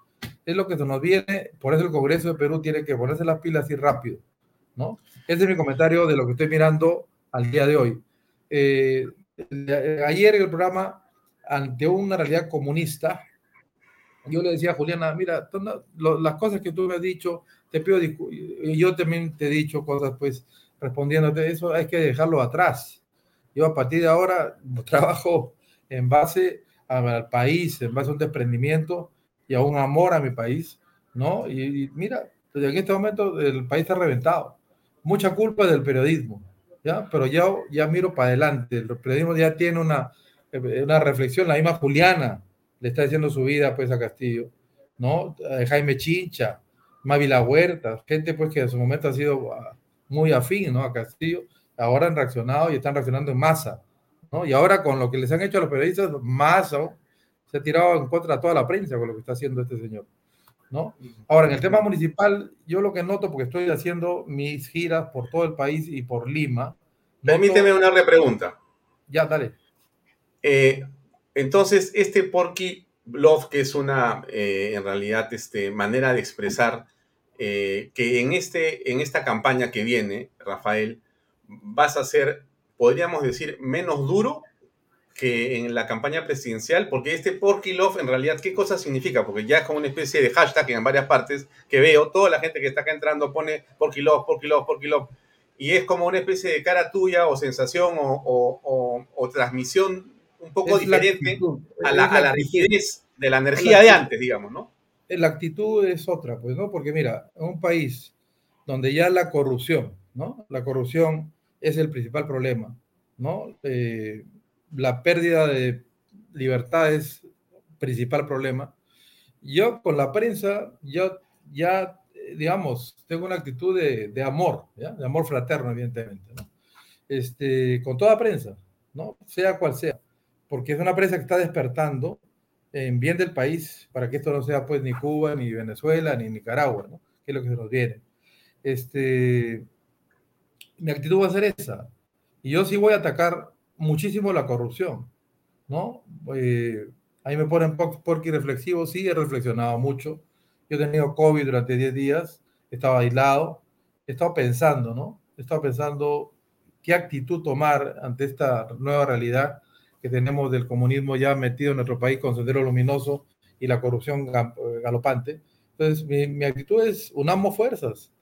Es lo que se nos viene, por eso el Congreso de Perú tiene que ponerse las pilas así rápido, ¿no? Ese es mi comentario de lo que estoy mirando al día de hoy. Eh, ayer en el programa, ante una realidad comunista, yo le decía a Juliana, mira, las cosas que tú me has dicho, te pido y yo también te he dicho cosas, pues, respondiéndote eso, hay que dejarlo atrás yo a partir de ahora trabajo en base al país, en base a un desprendimiento y a un amor a mi país, ¿no? Y, mira, en este momento el país está reventado. Mucha culpa del periodismo, ¿ya? Pero ya, ya miro para adelante. El periodismo ya tiene una, una reflexión, la misma Juliana le está diciendo su vida pues a Castillo, ¿no? Eh, Jaime Chincha, Mávila Huerta, gente pues que en su momento ha sido ah, muy afín, ¿no? A Castillo ahora han reaccionado y están reaccionando en masa, ¿no? Y ahora con lo que les han hecho a los periodistas, masa se ha tirado en contra de toda la prensa con lo que está haciendo este señor, ¿no? Ahora, en el tema municipal, yo lo que noto, porque estoy haciendo mis giras por todo el país y por Lima. Permíteme una repregunta. Ya, dale. Eh, entonces, este Porky Love, que es una, eh, en realidad, este, manera de expresar eh, que en, este, en esta campaña que viene, Rafael, vas a ser podríamos decir, menos duro que en la campaña presidencial, porque este Porky Love en realidad, ¿qué cosa significa? Porque ya es como una especie de hashtag en varias partes que veo, toda la gente que está acá entrando pone Porky Love, Porky Love, Porky Love, y es como una especie de cara tuya o sensación o, transmisión un poco diferente a la, a la rigidez de la energía de antes, digamos, ¿no? La actitud es otra, pues, ¿no? Porque mira, un país donde ya la corrupción, ¿no? La corrupción es el principal problema, ¿no? Eh, la pérdida de libertad es principal problema. Yo con la prensa, yo ya, digamos, tengo una actitud de, amor, de amor fraterno, evidentemente, este, con toda prensa, ¿no? sea cual sea, porque es una prensa que está despertando en bien del país para que esto no sea pues ni Cuba, ni Venezuela, ni Nicaragua, que es lo que se nos viene. Este, mi actitud va a ser esa. Y yo sí voy a atacar muchísimo la corrupción, ¿no? Eh, ahí me ponen porque reflexivo, sí, he reflexionado mucho. Yo he tenido COVID durante 10 días, estaba aislado, he estado pensando, ¿no? He estado pensando qué actitud tomar ante esta nueva realidad que tenemos del comunismo ya metido en nuestro país con Sendero Luminoso y la corrupción galopante. Entonces, mi, mi actitud es unamos fuerzas,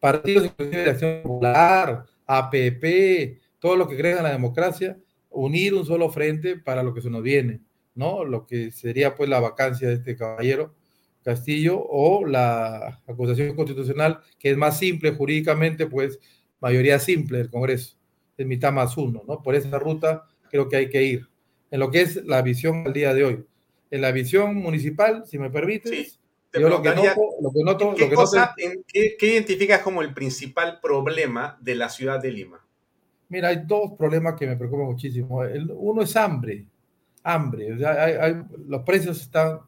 partidos de acción popular, APP, todo lo que crea en la democracia, unir un solo frente para lo que se nos viene, ¿no? Lo que sería pues la vacancia de este caballero Castillo o la acusación constitucional, que es más simple jurídicamente, pues mayoría simple del Congreso, es mitad más uno, ¿no? Por esa ruta creo que hay que ir. En lo que es la visión al día de hoy. En la visión municipal, si me permites, yo lo que noto, ¿qué, cosa, ¿qué, identificas como el principal problema de la ciudad de Lima? Mira, hay dos problemas que me preocupan muchísimo. Uno es hambre, hambre. los precios están,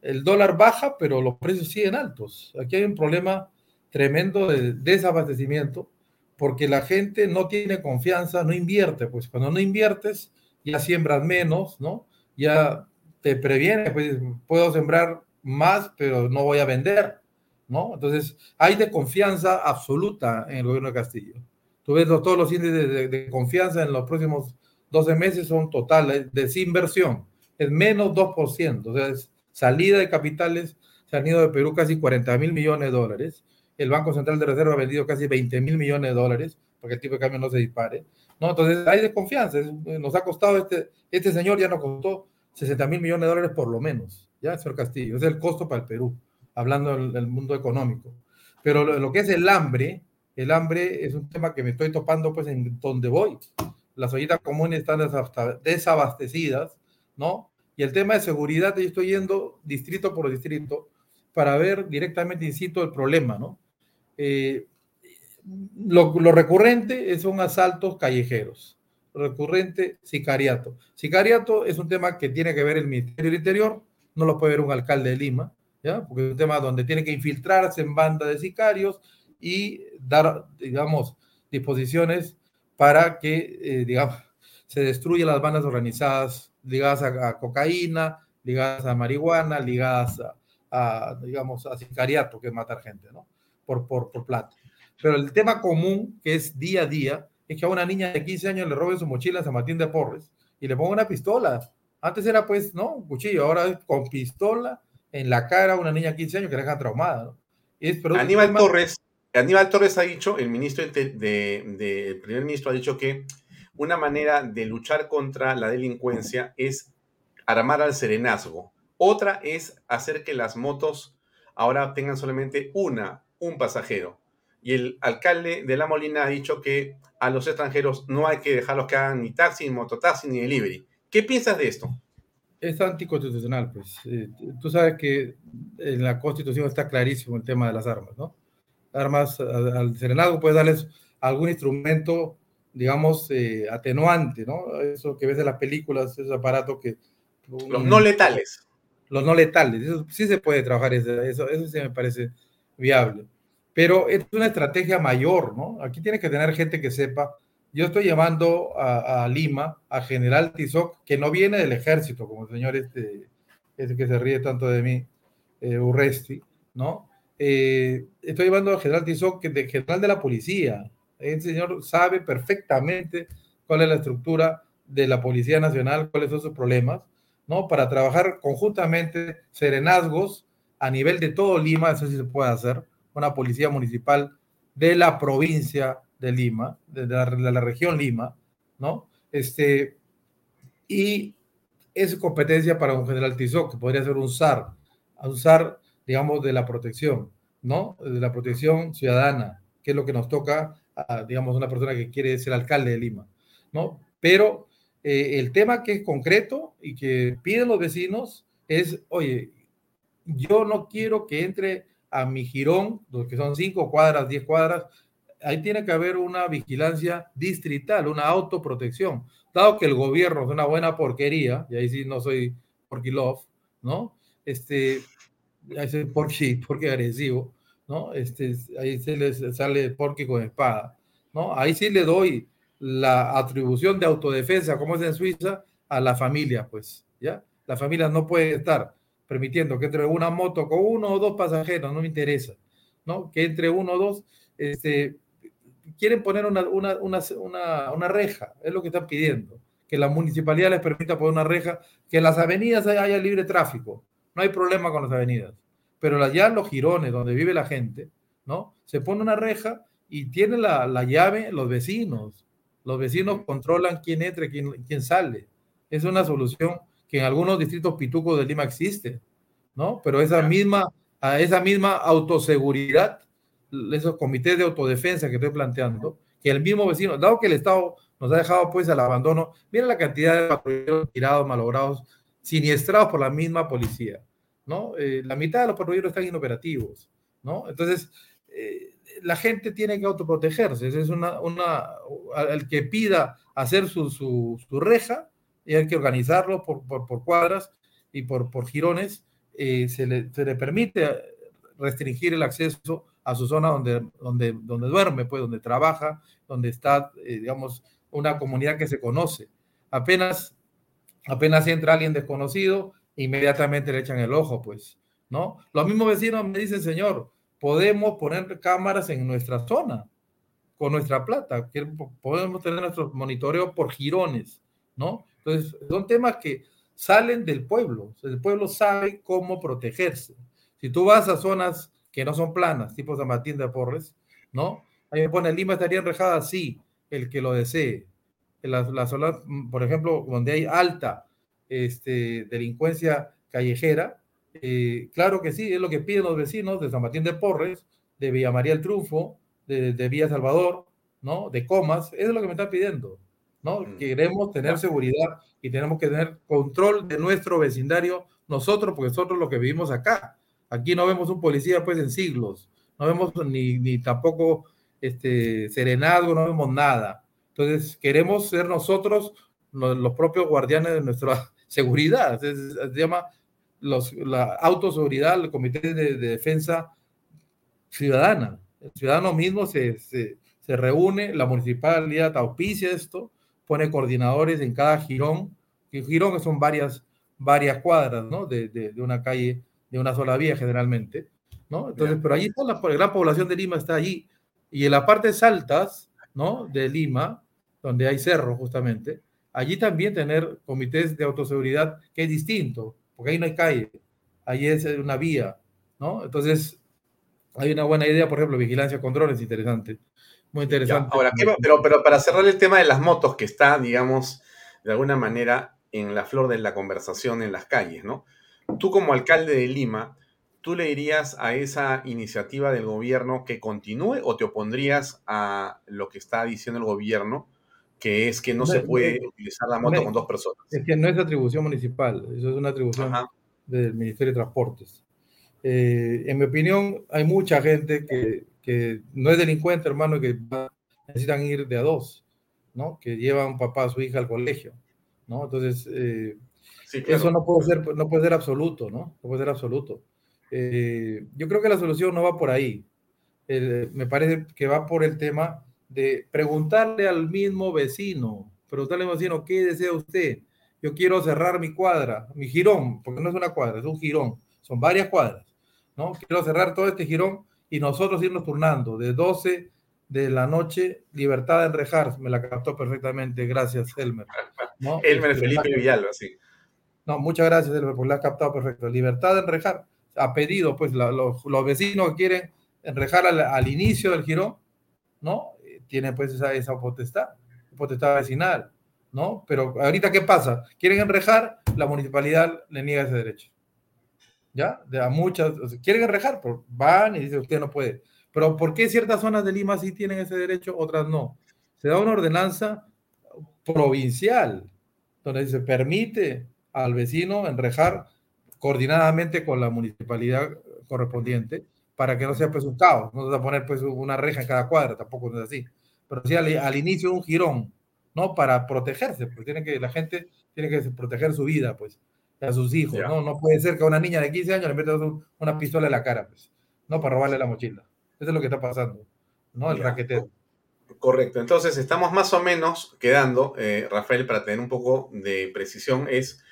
el dólar baja, pero los precios siguen altos. Aquí hay un problema tremendo de desabastecimiento porque la gente no tiene confianza, no invierte. Pues cuando no inviertes, ya siembras menos, ¿no? Ya te previene, pues puedo sembrar más, pero no voy a vender, ¿no? Entonces, hay de confianza absoluta en el gobierno de Castillo. Tú ves todos los índices de, confianza en los próximos 12 meses son totales de desinversión, es menos 2%, o sea, es salida de capitales, se han ido de Perú casi 40 mil millones de dólares, el Banco Central de Reserva ha vendido casi 20 mil millones de dólares para que el tipo de cambio no se dispare, ¿no? Entonces hay desconfianza, nos ha costado, este, este señor ya nos costó 60 mil millones de dólares por lo menos, ya, señor Castillo, es el costo para el Perú, hablando del, mundo económico. Pero lo, que es el hambre, el hambre es un tema que me estoy topando pues en donde voy. Las ollitas comunes están desabastecidas, ¿no? Y el tema de seguridad, yo estoy yendo distrito por distrito para ver directamente, insisto, el problema, ¿no? Eh, lo, lo, recurrente son asaltos callejeros, recurrente sicariato. Sicariato es un tema que tiene que ver el Ministerio del Interior, no lo puede ver un alcalde de Lima, ¿ya? porque es un tema donde tiene que infiltrarse en banda de sicarios y dar, digamos, disposiciones para que, eh, digamos, se destruyan las bandas organizadas ligadas a, cocaína, ligadas a marihuana, ligadas a, digamos, a sicariato, que es matar gente, ¿no? Por, por, por plata. Pero el tema común, que es día a día, es que a una niña de 15 años le roben su mochila a San Martín de Porres y le pongan una pistola. Antes era pues, ¿no? Un cuchillo, ahora es con pistola en la cara a una niña de 15 años que la deja traumada, ¿no? Es, Aníbal Torres, Aníbal Torres ha dicho, el ministro el primer ministro ha dicho que una manera de luchar contra la delincuencia es armar al serenazgo. Otra es hacer que las motos ahora tengan solamente una, un pasajero y el alcalde de La Molina ha dicho que a los extranjeros no hay que dejarlos que hagan ni taxi, ni mototaxi, ni delivery. ¿Qué piensas de esto? Es anticonstitucional, pues. Eh, tú sabes que en la Constitución está clarísimo el tema de las armas, ¿no? Armas al serenazgo puedes darles algún instrumento, digamos, eh, atenuante, ¿no? Eso que ves en las películas, esos aparatos que... Los no letales. Los no letales, eso sí se puede trabajar, eso, eso, eso sí me parece viable pero es una estrategia mayor, ¿no? Aquí tiene que tener gente que sepa. Yo estoy llamando a, Lima, a General Tizoc, que no viene del ejército, como el señor este, este que se ríe tanto de mí, eh, Urresti, ¿no? Eh, estoy llamando a General Tizoc, que es general de la policía. El señor sabe perfectamente cuál es la estructura de la Policía Nacional, cuáles son sus problemas, ¿no? Para trabajar conjuntamente serenazgos a nivel de todo Lima, eso sí se puede hacer, una policía municipal de la provincia de Lima, de la, de la región Lima, ¿no? Este, y es competencia para un general Tizó, que podría ser un SAR, un SAR, digamos, de la protección, ¿no? De la protección ciudadana, que es lo que nos toca, a, digamos, una persona que quiere ser alcalde de Lima, ¿no? Pero eh, el tema que es concreto y que piden los vecinos es, oye, yo no quiero que entre a mi jirón, que son cinco cuadras, diez cuadras, ahí tiene que haber una vigilancia distrital, una autoprotección. Dado que el gobierno es una buena porquería, y ahí sí no soy porky love, ¿no? Este, soy porky, porky agresivo, ¿no? Este, ahí se le sale porky con espada, ¿no? Ahí sí le doy la atribución de autodefensa, como es en Suiza, a la familia, pues, ¿ya? La familia no puede estar permitiendo que entre una moto con uno o dos pasajeros, no me interesa, ¿no? Que entre uno o dos, este, quieren poner una, una, una, una, reja, es lo que están pidiendo, que la municipalidad les permita poner una reja, que las avenidas haya libre tráfico, no hay problema con las avenidas, pero allá en los jirones donde vive la gente, ¿no? Se pone una reja y tiene la, la llave los vecinos, los vecinos controlan quién entra y quién, quién sale. Es una solución que en algunos distritos pitucos de Lima existe, ¿no? Pero esa misma, esa misma autoseguridad, esos comités de autodefensa que estoy planteando, que el mismo vecino, dado que el Estado nos ha dejado pues al abandono, mira la cantidad de patrulleros tirados, malogrados, siniestrados por la misma policía, ¿no? Eh, la mitad de los patrulleros están inoperativos, ¿no? Entonces, eh, la gente tiene que autoprotegerse. es una, que pida hacer su, su, su reja, y hay que organizarlo por, por, por cuadras y por, por girones, eh, se, le, se, le, permite restringir el acceso a su zona donde, donde, donde duerme, pues donde trabaja, donde está, digamos, una comunidad que se conoce. Apenas, apenas entra alguien desconocido, inmediatamente le echan el ojo, pues, ¿no? Los mismos vecinos me dicen, señor, podemos poner cámaras en nuestra zona con nuestra plata, podemos tener nuestro monitoreo por girones, ¿no? Entonces, son temas que salen del pueblo, el pueblo sabe cómo protegerse. Si tú vas a zonas que no son planas, tipo San Martín de Porres, ¿no? Ahí me pone, Lima estaría enrejada, sí, el que lo desee. Las, las zonas, por ejemplo, donde hay alta este, delincuencia callejera, eh, claro que sí, es lo que piden los vecinos de San Martín de Porres, de Villa María el Triunfo, de, de Villa Salvador, ¿no? De Comas, eso es lo que me están pidiendo, ¿no? Mm. Queremos tener seguridad y tenemos que tener control de nuestro vecindario nosotros, porque nosotros lo que vivimos acá. Aquí no vemos un policía pues en siglos, no vemos ni, ni tampoco este serenazgo, no vemos nada. Entonces queremos ser nosotros los, los propios guardianes de nuestra seguridad. Se, se llama los, la autoseguridad, el Comité de, de, Defensa Ciudadana. El ciudadano mismo se, se, se reúne, la municipalidad auspicia esto, pone coordinadores en cada girón, que girón que son varias, varias cuadras, ¿no? De, de, de, una calle, de una sola vía generalmente, ¿no? Entonces, Bien. pero allí está la, la gran población de Lima está allí. Y en las partes altas, ¿no? De Lima, donde hay cerro justamente, allí también tener comités de autoseguridad, que es distinto, porque ahí no hay calle, ahí es una vía, ¿no? Entonces, hay una buena idea, por ejemplo, vigilancia con drones, interesante, muy interesante. Ya, ahora, ¿qué, pero, pero para cerrar el tema de las motos, que está, digamos, de alguna manera en la flor de la conversación en las calles, ¿no? Tú como alcalde de Lima, ¿tú le dirías a esa iniciativa del gobierno que continúe o te opondrías a lo que está diciendo el gobierno? Que es que no, no se puede no, utilizar la moto no, con dos personas. Es que no es atribución municipal, eso es una atribución Ajá. del Ministerio de Transportes. Eh, en mi opinión, hay mucha gente que, que no es delincuente, hermano, que necesitan ir de a dos, ¿no? Que llevan papá a su hija al colegio, ¿no? Entonces, eh, sí, claro. eso no puede, ser, no puede ser absoluto, ¿no? No puede ser absoluto. Eh, yo creo que la solución no va por ahí. me parece que va por el tema de preguntarle al mismo vecino, preguntarle al vecino, ¿qué desea usted? Yo quiero cerrar mi cuadra, mi jirón, porque no es una cuadra, es un jirón, son varias cuadras, ¿no? Quiero cerrar todo este jirón y nosotros irnos turnando de 12 de la noche, Libertad de enrejar, me la captó perfectamente, gracias, Elmer. ¿no? Elmer este, Felipe Villalba, sí. No, muchas gracias, Elmer, porque la ha captado perfecto. Libertad de enrejar, ha pedido, pues, los, vecinos que quieren enrejar al, inicio del giro, ¿no? Tienen, pues, esa, esa potestad, potestad vecinal, ¿no? Pero ahorita, ¿qué pasa? Quieren enrejar, la municipalidad le niega ese derecho. ¿Ya? A muchas, quieren enrejar, pero van y dicen, usted no puede. Pero ¿por qué ciertas zonas de Lima sí tienen ese derecho, otras no? Se da una ordenanza provincial donde se permite al vecino enrejar coordinadamente con la municipalidad correspondiente para que no sea pues un caos, no se va a poner pues una reja en cada cuadra, tampoco es así, pero sí al, inicio un jirón, ¿no? Para protegerse, porque tiene que, la gente tiene que proteger su vida, pues, a sus hijos, ¿no? No puede ser que a una niña de 15 años le metas una pistola en la cara, pues, ¿no? Para robarle la mochila. Eso es lo que está pasando, ¿no? El raquetero. Correcto. Entonces, estamos más o menos quedando, eh, Rafael, para tener un poco de precisión, es,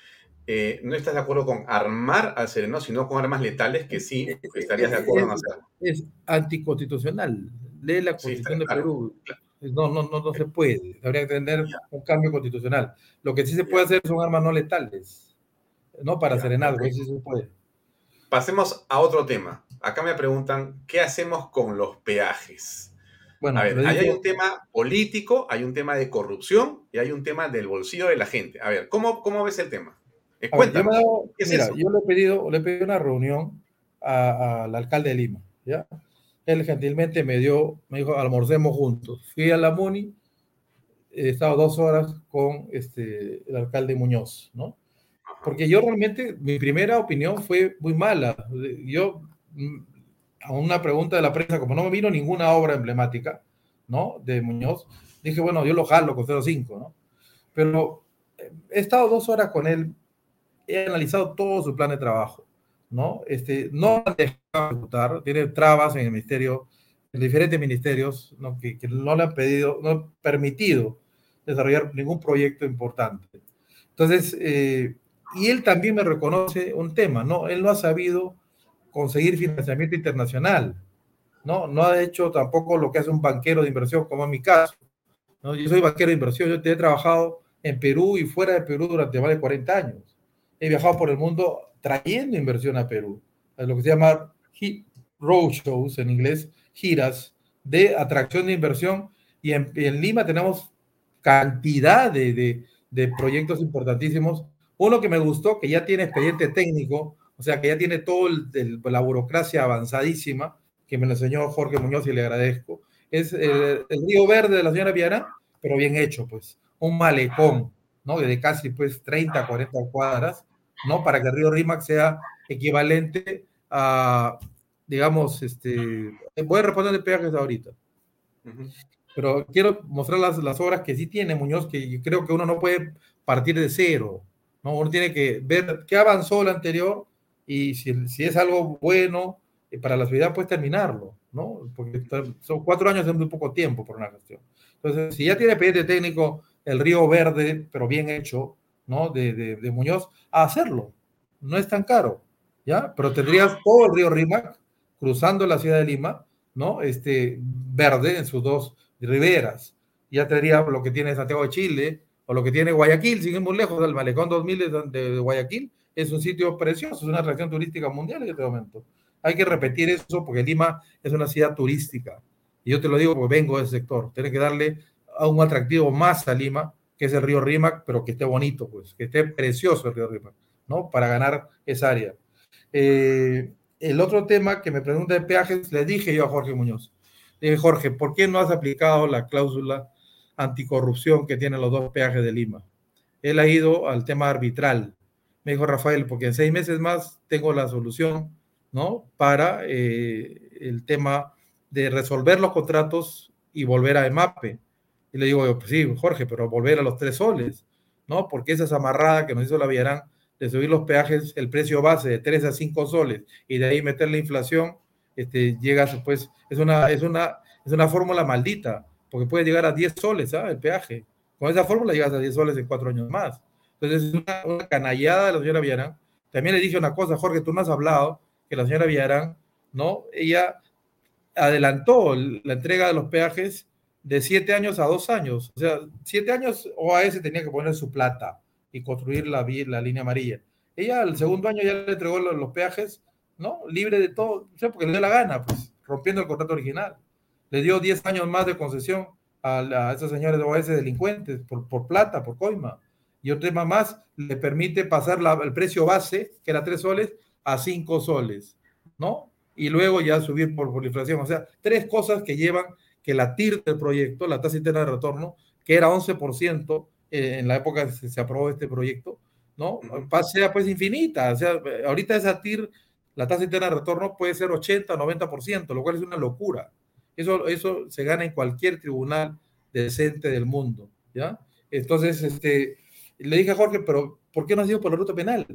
eh, no estás de acuerdo con armar al sereno, sino con armas letales, que sí estarías de acuerdo en hacerlo. Es anticonstitucional. Lee la Constitución de Perú. No, no, no, no se puede. Habría que tener un cambio constitucional. Lo que sí se puede hacer son armas no letales, no para serenazgo, eso sí se puede. Pasemos a otro tema. Acá me preguntan, ¿qué hacemos con los peajes? Bueno, a ver, ahí hay un tema político, hay un tema de corrupción y hay un tema del bolsillo de la gente. A ver, ¿cómo, cómo ves el tema? Eh, cuéntame, mira, yo le he pedido, le he pedido una reunión al alcalde de Lima, ¿ya? Él gentilmente me dio, me dijo, almorcemos juntos. Fui a la MUNI, he estado dos horas con este, el alcalde Muñoz, ¿no? Porque yo realmente, mi primera opinión fue muy mala. Yo, mm, a una pregunta de la prensa, como no me vino ninguna obra emblemática, ¿no? De Muñoz, dije, bueno, yo lo jalo con 0,5, ¿no? Pero eh, he estado dos horas con él, he analizado todo su plan de trabajo, ¿no? Este, no dejado ejecutar, tiene trabas en el ministerio, en diferentes ministerios, ¿no? Que, que no le han pedido, no han permitido desarrollar ningún proyecto importante. Entonces, eh, y él también me reconoce un tema, ¿no? Él no ha sabido conseguir financiamiento internacional, ¿no? No ha hecho tampoco lo que hace un banquero de inversión, como en mi caso. ¿no? Yo soy banquero de inversión, yo he trabajado en Perú y fuera de Perú durante más de 40 años. He viajado por el mundo trayendo inversión a Perú, lo que se llama roadshows en inglés, giras de atracción de inversión, y en, Lima tenemos cantidad de, de, proyectos importantísimos. Uno que me gustó, que ya tiene expediente técnico, o sea, que ya tiene toda la burocracia avanzadísima, que me lo enseñó Jorge Muñoz y le agradezco, es el, Río Verde de la señora Viana, pero bien hecho, pues, un malecón, ¿no? De casi, pues, 30, 40 cuadras, ¿no? Para que el río Rímac sea equivalente a, digamos, este, voy a responder de peajes ahorita. Pero quiero mostrar las, las obras que sí tiene Muñoz, que creo que uno no puede partir de cero. ¿no? Uno tiene que ver qué avanzó el anterior y si, si es algo bueno eh, para la ciudad, pues terminarlo, ¿no? Porque son cuatro años de muy poco tiempo por una gestión. Entonces, si ya tiene expediente técnico el Río Verde, pero bien hecho, ¿no? De, de, Muñoz, a hacerlo. No es tan caro, ¿ya? Pero tendrías todo el río Rímac cruzando la ciudad de Lima, ¿no? Este verde en sus dos riberas. Ya tendría lo que tiene Santiago de Chile, o lo que tiene Guayaquil, seguimos lejos, del Malecón 2000 de, Guayaquil es un sitio precioso, es una atracción turística mundial en este momento. Hay que repetir eso porque Lima es una ciudad turística. Y yo te lo digo porque vengo de ese sector. Tiene que darle a un atractivo más a Lima, que es el río Rímac, pero que esté bonito, pues, que esté precioso el río Rímac, ¿no? Para ganar esa área. Eh, el otro tema que me pregunta de peajes, le dije yo a Jorge Muñoz. Le dije, Jorge, ¿por qué no has aplicado la cláusula anticorrupción que tienen los dos peajes de Lima. Él ha ido al tema arbitral. Me dijo Rafael, porque en seis meses más tengo la solución, ¿no? Para eh, el tema de resolver los contratos y volver a EMAPE. Y le digo, pues sí, Jorge, pero volver a los tres soles, ¿no? Porque esa es amarrada que nos hizo la Villarán de subir los peajes, el precio base de tres a cinco soles y de ahí meter la inflación, este, llega, pues, es una, es una, es una fórmula maldita porque puede llegar a 10 soles ¿sabes? el peaje. Con esa fórmula llegas a 10 soles en cuatro años más. Entonces es una, canallada de la señora Villarán. También le dije una cosa, Jorge, tú no has hablado que la señora Villarán, ¿no? Ella adelantó la entrega de los peajes de siete años a dos años. O sea, siete años OAS tenía que poner su plata y construir la, la línea amarilla. Ella al segundo año ya le entregó los, peajes, ¿no? Libre de todo, o sea, porque le dio la gana, pues, rompiendo el contrato original. Le dio diez años más de concesión a, esos señores de OAS delincuentes por, por plata, por coima. Y otro tema más, le permite pasar el precio base, que era tres soles, a cinco soles, ¿no? Y luego ya subir por, por la inflación. O sea, tres cosas que llevan que la TIR del proyecto, la tasa interna de retorno, que era 11% eh, en la época que se, aprobó este proyecto, ¿no? Sea pues infinita. O sea, ahorita esa TIR, la tasa interna de retorno puede ser 80, 90%, lo cual es una locura. Eso, eso se gana en cualquier tribunal decente del mundo, ¿ya? Entonces, este, le dije a Jorge, pero ¿por qué no ha sido por la ruta penal?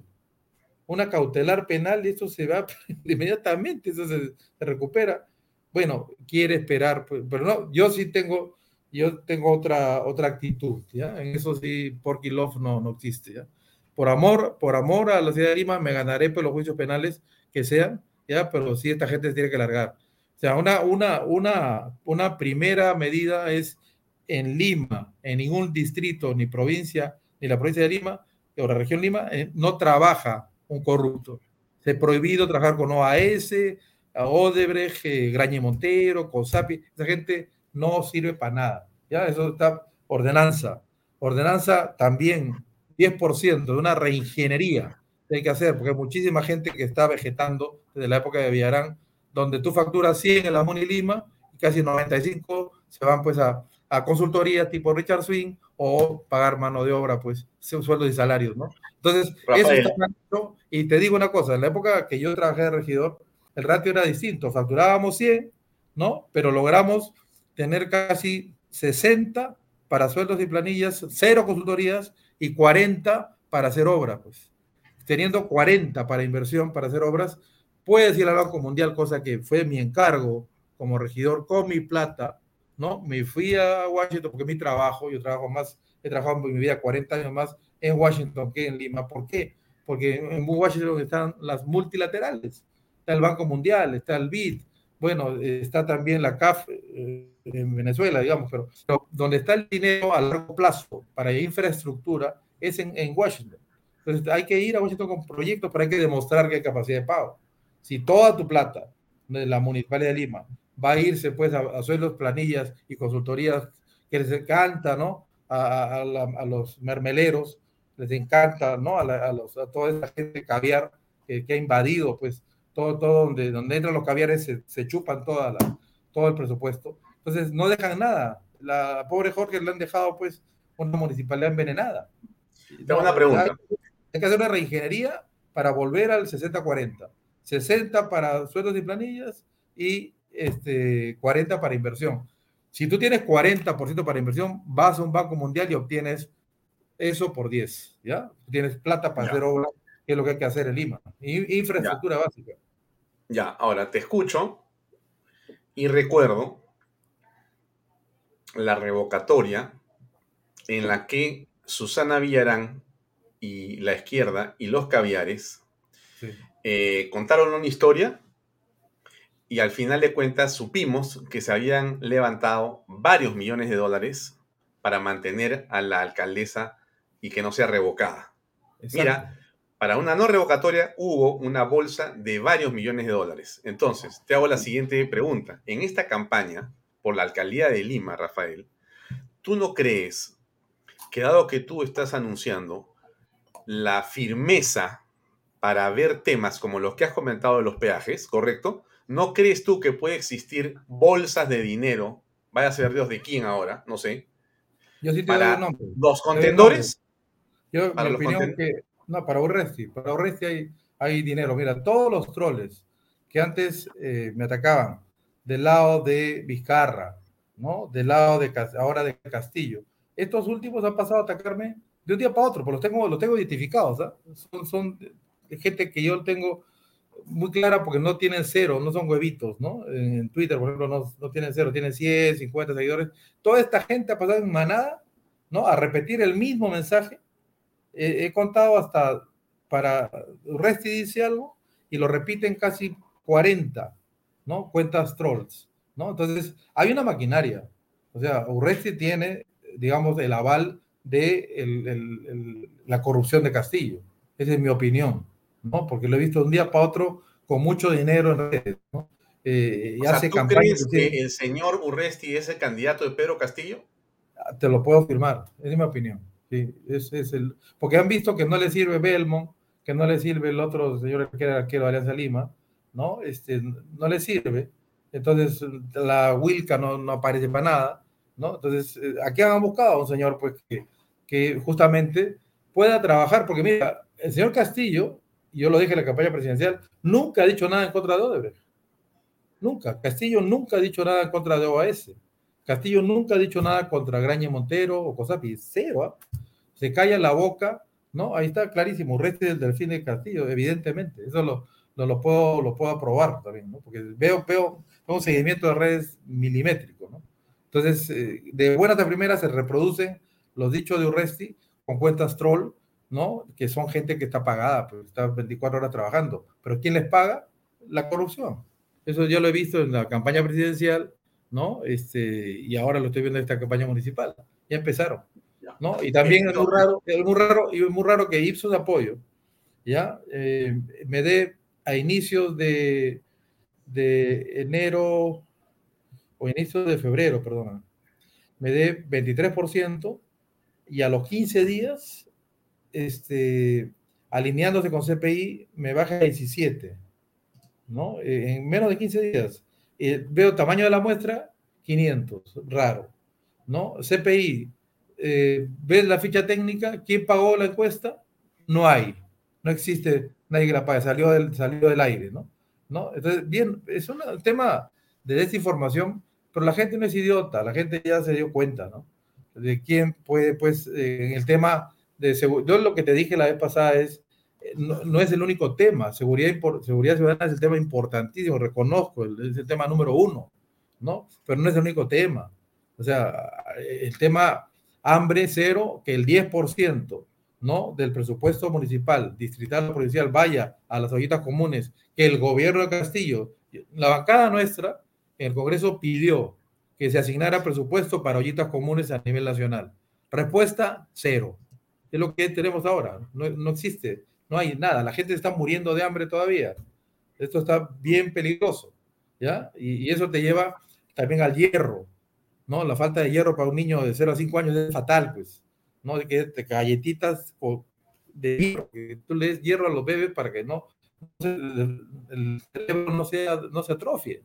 Una cautelar penal y esto se va inmediatamente, eso se recupera bueno, quiere esperar, pues, pero no, yo sí tengo, yo tengo otra, otra actitud, ¿ya? En eso sí, Porky Love no, no existe, ¿ya? Por amor, por amor a la ciudad de Lima, me ganaré por los juicios penales que sean, ¿ya? Pero sí, esta gente tiene que largar. O sea, una, una, una, una primera medida es en Lima, en ningún distrito, ni provincia, ni la provincia de Lima, o la región Lima, eh, no trabaja un corrupto. Se ha prohibido trabajar con OAS, a Odebrecht, eh, Grañe Montero, Cosapi, esa gente no sirve para nada. ¿ya? Eso está ordenanza. Ordenanza también, 10% de una reingeniería que hay que hacer, porque hay muchísima gente que está vegetando desde la época de Villarán, donde tú facturas 100 en la Muni Lima y casi 95 se van pues a, a consultoría tipo Richard Swing o pagar mano de obra, pues, sueldos y salarios, ¿no? Entonces, eso está Y te digo una cosa, en la época que yo trabajé de regidor, el ratio era distinto, facturábamos 100, ¿no? Pero logramos tener casi 60 para sueldos y planillas, cero consultorías y 40 para hacer obras, pues. Teniendo 40 para inversión, para hacer obras, puedes ir al Banco Mundial, cosa que fue mi encargo como regidor con mi plata, ¿no? Me fui a Washington porque mi trabajo, yo trabajo más, he trabajado en mi vida 40 años más en Washington que en Lima. ¿Por qué? Porque en Washington están las multilaterales está el Banco Mundial, está el BID, bueno, está también la CAF eh, en Venezuela, digamos, pero, donde está el dinero a largo plazo para infraestructura es en, Washington. Entonces hay que ir a Washington con proyectos, pero hay que demostrar que hay capacidad de pago. Si toda tu plata de la Municipalidad de Lima va a irse pues a, a sueldos, planillas y consultorías que les encanta, ¿no? A, los mermeleros, les encanta, ¿no? A, los, a toda esa gente caviar que, que ha invadido pues todo, todo donde, donde entran los caviares se, chupan toda la, todo el presupuesto. Entonces no dejan nada. La pobre Jorge le han dejado pues una municipalidad envenenada. Tengo una pregunta. Hay, que hacer una reingeniería para volver al 60-40. 60 para sueldos y planillas y este, 40 para inversión. Si tú tienes 40% para inversión, vas a un banco mundial y obtienes eso por 10, ¿ya? Tienes plata para hacer obras que es lo que hay que hacer en Lima. Infraestructura básica. Ya, ahora te escucho y recuerdo la revocatoria en la que Susana Villarán y la izquierda y los caviares eh, contaron una historia y al final de cuentas supimos que se habían levantado varios millones de dólares para mantener a la alcaldesa y que no sea revocada. Mira, para una no revocatoria hubo una bolsa de varios millones de dólares. Entonces, te hago la siguiente pregunta. En esta campaña por la alcaldía de Lima, Rafael, ¿tú no crees que dado que tú estás anunciando la firmeza para ver temas como los que has comentado de los peajes, ¿correcto? ¿No crees tú que puede existir bolsas de dinero, vaya a ser Dios de quién ahora, no sé, Yo sí te para los contendores? Yo, mi opinión que no, para Urresti. Para Urresti hay, hay dinero. Mira, todos los troles que antes eh, me atacaban del lado de Vizcarra, ¿no? Del lado de ahora de Castillo. Estos últimos han pasado a atacarme de un día para otro, pero los tengo, los tengo identificados. ¿ah? Son, son gente que yo tengo muy clara porque no tienen cero, no son huevitos, ¿no? En Twitter, por ejemplo, no, no tienen cero, tienen 100, 50 seguidores. Toda esta gente ha pasado en manada, ¿no? A repetir el mismo mensaje he contado hasta para Resti dice algo y lo repiten casi 40, ¿no? Cuentas trolls. ¿no? Entonces, hay una maquinaria. O sea, Urresti tiene, digamos, el aval de la corrupción de Castillo. Esa es mi opinión, ¿no? Porque lo he visto de un día para otro con mucho dinero en redes, ¿no? Eh, y hace ¿tú crees que el señor Urresti es el candidato de Pedro Castillo? Te lo puedo afirmar, es mi opinión. Sí, es, es el, porque han visto que no le sirve Belmont, que no le sirve el otro señor que era arquero de Alianza Lima, ¿no? Este, no le sirve. Entonces, la Wilca no, no aparece para nada, ¿no? Entonces, eh, aquí han buscado a un señor, pues, que, que justamente pueda trabajar, porque mira, el señor Castillo, yo lo dije en la campaña presidencial, nunca ha dicho nada en contra de Odebrecht. Nunca. Castillo nunca ha dicho nada en contra de OAS. Castillo nunca ha dicho nada contra Graña Montero o Cosapi. Cero. ¿ah? Se calla la boca, ¿no? Ahí está clarísimo. Reste del delfín de Castillo, evidentemente. Eso lo, lo, puedo, lo puedo aprobar también, ¿no? Porque veo, veo, un seguimiento de redes milimétrico, ¿no? Entonces, eh, de buenas a primeras se reproducen los dichos de Urresti con cuentas troll, ¿no? Que son gente que está pagada, pues está 24 horas trabajando. Pero ¿quién les paga? La corrupción. Eso yo lo he visto en la campaña presidencial, ¿no? Este, y ahora lo estoy viendo en esta campaña municipal. Ya empezaron, ¿no? Y también es muy raro, es muy raro, y muy raro que Ipsos Apoyo, ¿ya? Eh, me dé a inicios de, de enero o inicios de febrero, perdona, me dé 23% y a los 15 días, este, alineándose con CPI, me baja a 17. ¿no? Eh, en menos de 15 días. Eh, veo tamaño de la muestra, 500, raro, ¿no? CPI, eh, ves la ficha técnica, ¿quién pagó la encuesta? No hay, no existe nadie que la pague, salió del, salió del aire, ¿no? ¿no? Entonces, bien, es un tema de desinformación, pero la gente no es idiota, la gente ya se dio cuenta, ¿no? De quién puede, pues, en el tema de seguridad, yo lo que te dije la vez pasada es, no, es el único tema. Seguridad, seguridad ciudadana es el tema importantísimo, reconozco, es el tema número uno, ¿no? Pero no es el único tema. O sea, el tema hambre cero, que el 10%, ¿no? Del presupuesto municipal, distrital o provincial vaya a las ollitas comunes, que el gobierno de Castillo, la bancada nuestra, el Congreso pidió que se asignara presupuesto para ollitas comunes a nivel nacional. Respuesta, cero. Es lo que tenemos ahora. No, no existe no hay nada, la gente está muriendo de hambre todavía. Esto está bien peligroso, ¿ya? Y, eso te lleva también al hierro, ¿no? La falta de hierro para un niño de 0 a 5 años es fatal, pues, ¿no? De que te galletitas de hierro, que tú le hierro a los bebés para que no, el, cerebro no, sea, no se atrofie.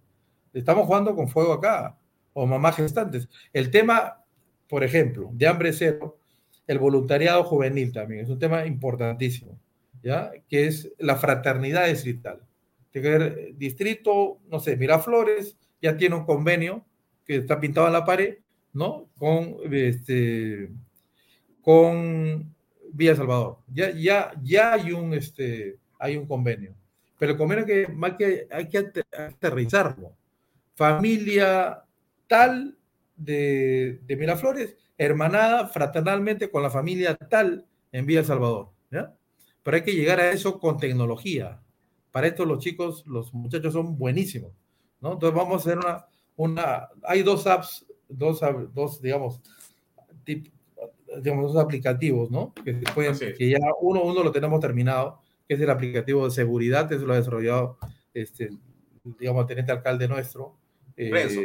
Estamos jugando con fuego acá, o mamás gestantes. El tema, por ejemplo, de hambre cero, el voluntariado juvenil también, es un tema importantísimo que es la fraternidad distrital. El distrito, no sé, Miraflores, ya tiene un convenio que está pintado en la pared, ¿no? Con, este, con Villa Salvador. Ya, ya, ya hay, un, este, hay un convenio. Pero el convenio que, que hay que aterrizarlo. Familia tal de, de Miraflores, hermanada fraternalmente con la familia tal en Villa Salvador. ¿ya? pero hay que llegar a eso con tecnología. Para esto los chicos, los muchachos son buenísimos, ¿no? Entonces vamos a hacer una, una hay dos apps, dos, dos digamos, digamos, dos aplicativos, ¿no? Que, pueden, que ya uno, uno lo tenemos terminado, que es el aplicativo de seguridad, eso lo ha desarrollado, este, digamos, el teniente alcalde nuestro, eh, Renzo.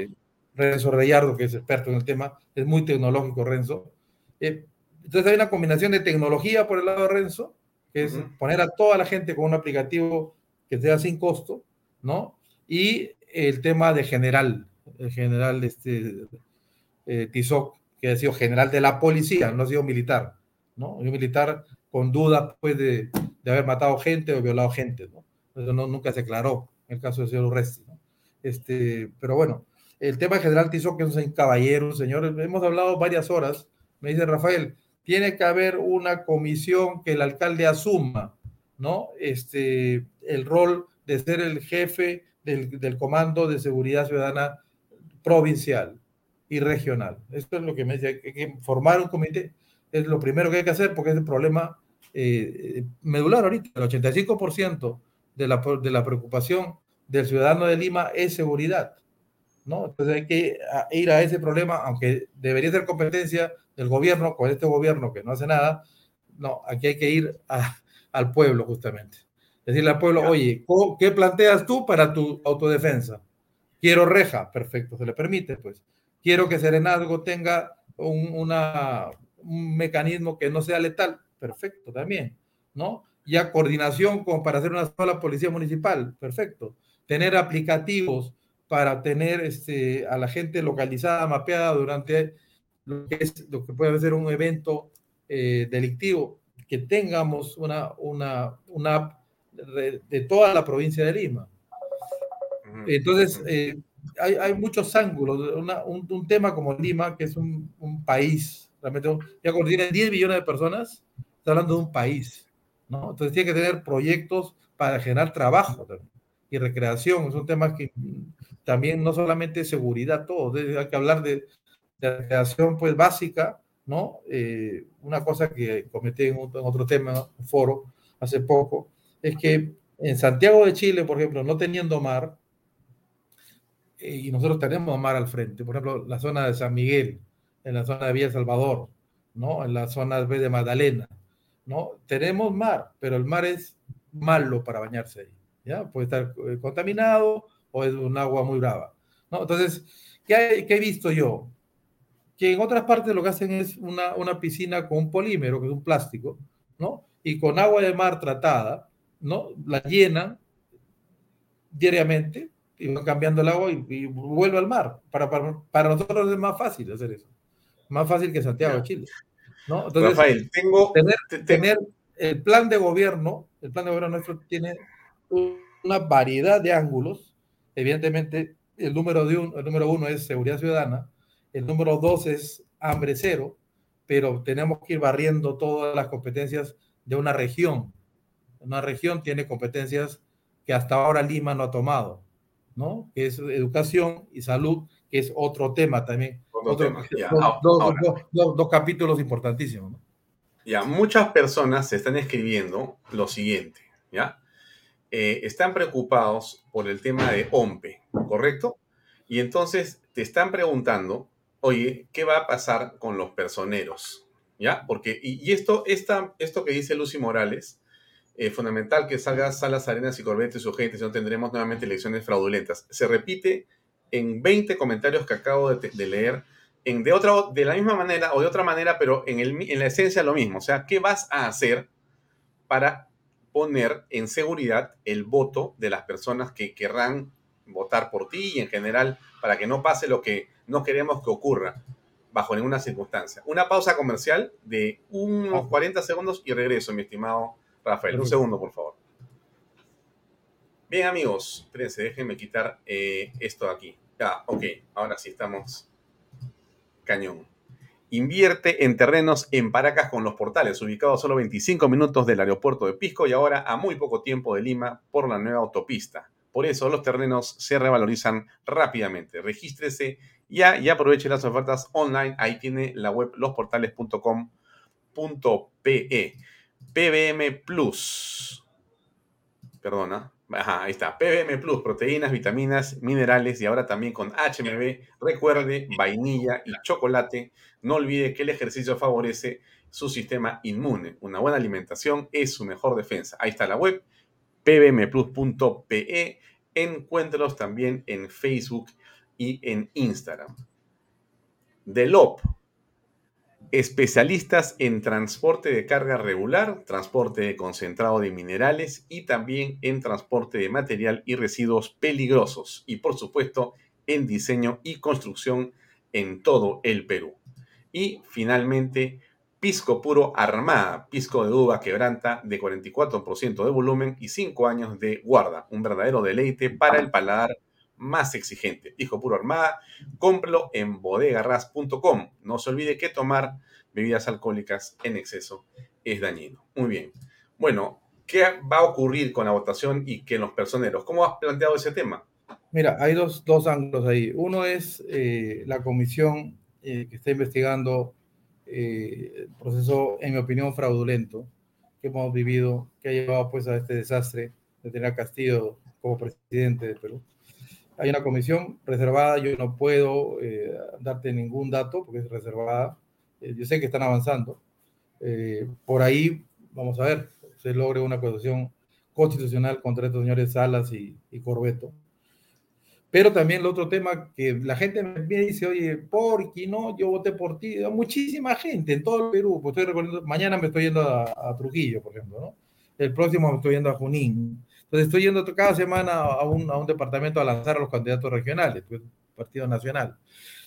Renzo Reyardo, que es experto en el tema, es muy tecnológico, Renzo. Eh, entonces hay una combinación de tecnología por el lado de Renzo que es poner a toda la gente con un aplicativo que sea sin costo, ¿no? Y el tema de general, el general este, eh, Tizoc, que ha sido general de la policía, no ha sido militar, ¿no? Un militar con duda pues, de, de, haber matado gente o violado gente, ¿no? Eso no, nunca se aclaró en el caso del señor Urresti, ¿no? Este, pero bueno, el tema de general Tizoc, que es un caballero, señor, hemos hablado varias horas, me dice Rafael, tiene que haber una comisión que el alcalde asuma, ¿no? Este, el rol de ser el jefe del, Comando de Seguridad Ciudadana provincial y regional. Esto es lo que me dice, que formar un comité es lo primero que hay que hacer porque es el problema eh, medular ahorita. El 85% de la, de la preocupación del ciudadano de Lima es seguridad. ¿no? Entonces hay que ir a ese problema, aunque debería ser competencia del gobierno, con este gobierno que no hace nada, no, aquí hay que ir al pueblo justamente. Decirle al pueblo, oye, ¿qué planteas tú para tu autodefensa? Quiero reja, perfecto, se le permite, pues. Quiero que Serenazgo tenga un, un mecanismo que no sea letal, perfecto, también, ¿no? Ya coordinación como para hacer una sola policía municipal, perfecto. Tener aplicativos para tener este, a la gente localizada, mapeada durante lo que, es, lo que puede ser un evento eh, delictivo, que tengamos una, una, una de, toda la provincia de Lima. Entonces, eh, hay, hay, muchos ángulos. un, un, tema como Lima, que es un, un país, realmente, ya cuando tiene 10 millones de personas, está hablando de un país. ¿no? Entonces, tiene que tener proyectos para generar trabajo y recreación. Es un tema que también no solamente seguridad, todo. Hay que hablar de, de recreación pues, básica, ¿no? Eh, una cosa que cometí en, otro tema, un foro, hace poco, es que en Santiago de Chile, por ejemplo, no teniendo mar, y nosotros tenemos mar al frente, por ejemplo, la zona de San Miguel, en la zona de Villa Salvador, ¿no? En la zona de Magdalena, ¿no? Tenemos mar, pero el mar es malo para bañarse ahí, ¿ya? Puede estar eh, contaminado o es un agua muy brava, ¿no? Entonces, ¿qué, qué he visto yo? Que en otras partes lo que hacen es una, una piscina con un polímero, que es un plástico, ¿no? Y con agua de mar tratada, ¿no? La llenan diariamente y van cambiando el agua y, vuelve al mar. Para, para, nosotros es más fácil hacer eso. Más fácil que Santiago de Chile. ¿no? Entonces, Rafael, tengo... Tener, tener el plan de gobierno, el plan de gobierno nuestro tiene una variedad de ángulos. Evidentemente, el número, de un, el número uno es seguridad ciudadana, el número dos es hambre cero, pero tenemos que ir barriendo todas las competencias de una región una región tiene competencias que hasta ahora Lima no ha tomado, ¿no? Que es educación y salud, que es otro tema también. dos, capítulos importantísimos, ¿no? Ya, muchas personas se están escribiendo lo siguiente, ¿ya? Eh, están preocupados por el tema de OMPE, ¿correcto? Y entonces te están preguntando, oye, ¿qué va a pasar con los personeros? ¿Ya? Porque, y, esto, esta, esto que dice Lucy Morales, eh, fundamental que salga Salas Arenas y Corbetes y su gente, si no tendremos nuevamente elecciones fraudulentas. Se repite en 20 comentarios que acabo de, leer, en, de, otra, de la misma manera o de otra manera, pero en, el, en la esencia lo mismo. O sea, ¿qué vas a hacer para poner en seguridad el voto de las personas que querrán votar por ti y en general para que no pase lo que no queremos que ocurra bajo ninguna circunstancia. Una pausa comercial de unos 40 segundos y regreso, mi estimado Rafael, un segundo, por favor. Bien, amigos, espérense, déjenme quitar eh, esto de aquí. Ya, ok, ahora sí estamos cañón. Invierte en terrenos en Paracas con los portales, ubicado a solo 25 minutos del aeropuerto de Pisco y ahora a muy poco tiempo de Lima por la nueva autopista. Por eso los terrenos se revalorizan rápidamente. Regístrese ya y aproveche las ofertas online. Ahí tiene la web losportales.com.pe. PBM Plus. Perdona. Ahí está. PBM Plus, proteínas, vitaminas, minerales y ahora también con HMB. Recuerde, vainilla y chocolate. No olvide que el ejercicio favorece su sistema inmune. Una buena alimentación es su mejor defensa. Ahí está la web, pbmplus.pe. Encuéntralos también en Facebook y en Instagram. Delop especialistas en transporte de carga regular, transporte de concentrado de minerales y también en transporte de material y residuos peligrosos y por supuesto en diseño y construcción en todo el Perú. Y finalmente, pisco puro armada, pisco de uva quebranta de 44% de volumen y 5 años de guarda, un verdadero deleite para el paladar más exigente. Pisco puro armada, cómpralo en bodegarras.com. No se olvide que tomar bebidas alcohólicas en exceso es dañino. Muy bien. Bueno, ¿qué va a ocurrir con la votación y que los personeros? ¿Cómo has planteado ese tema? Mira, hay dos, dos ángulos ahí. Uno es eh, la comisión eh, que está investigando eh, el proceso, en mi opinión, fraudulento que hemos vivido, que ha llevado pues a este desastre de tener a Castillo como presidente de Perú. Hay una comisión reservada, yo no puedo eh, darte ningún dato porque es reservada. Eh, yo sé que están avanzando. Eh, por ahí, vamos a ver, se logre una acusación constitucional contra estos señores Salas y, y Corbeto. Pero también el otro tema que la gente me dice, oye, ¿por qué no? Yo voté por ti. Muchísima gente en todo el Perú. Pues estoy mañana me estoy yendo a, a, Trujillo, por ejemplo, ¿no? El próximo me estoy yendo a Junín. Entonces estoy yendo cada semana a un, a un departamento a lanzar a los candidatos regionales, pues, Partido Nacional.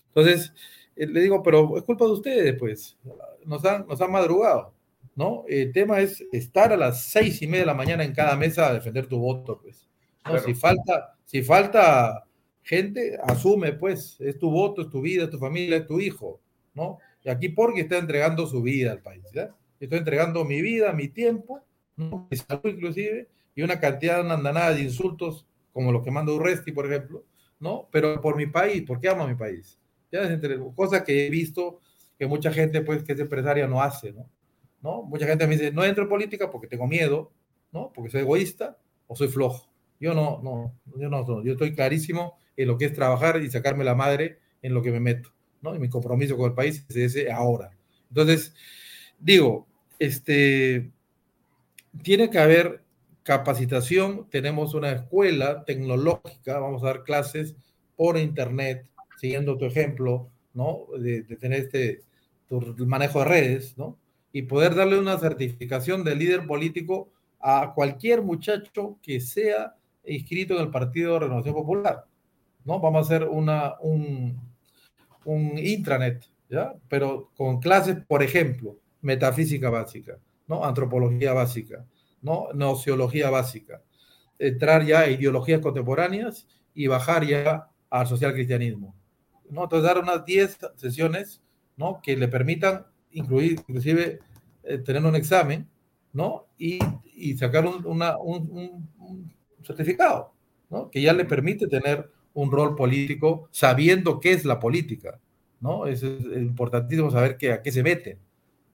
Entonces, eh, le digo, pero es culpa de ustedes, pues, nos han, nos han madrugado, ¿no? El tema es estar a las seis y media de la mañana en cada mesa a defender tu voto, pues. ¿no? Claro. Si falta, si falta gente, asume, pues, es tu voto, es tu vida, es tu familia, es tu hijo, ¿no? Y aquí porque está entregando su vida al país, ¿ya? Estoy entregando mi vida, mi tiempo, ¿no? mi salud inclusive, y una cantidad, una andanada de insultos, como los que manda Urresti, por ejemplo, ¿no? Pero por mi país, porque amo a mi país. Ya cosas que he visto que mucha gente, pues, que es empresaria no hace, ¿no? ¿no? Mucha gente me dice, no entro en política porque tengo miedo, ¿no? Porque soy egoísta o soy flojo. Yo no, no, yo no, yo estoy clarísimo en lo que es trabajar y sacarme la madre en lo que me meto, ¿no? Y mi compromiso con el país es ese ahora. Entonces, digo, este, tiene que haber capacitación, tenemos una escuela tecnológica, vamos a dar clases por internet, siguiendo tu ejemplo, ¿no? De, tener este tu manejo de redes, ¿no? Y poder darle una certificación de líder político a cualquier muchacho que sea inscrito en el Partido de Renovación Popular, ¿no? Vamos a hacer una, un, un intranet, ¿ya? Pero con clases, por ejemplo, metafísica básica, ¿no? Antropología básica, ¿no? Nociología básica, entrar ya a ideologías contemporáneas y bajar ya al social cristianismo. ¿no? Entonces, dar unas 10 sesiones ¿no? que le permitan incluir, inclusive eh, tener un examen ¿no? y, y sacar un, un, certificado ¿no? que ya le permite tener un rol político sabiendo qué es la política. ¿no? Es, es importantísimo saber que, a qué se mete.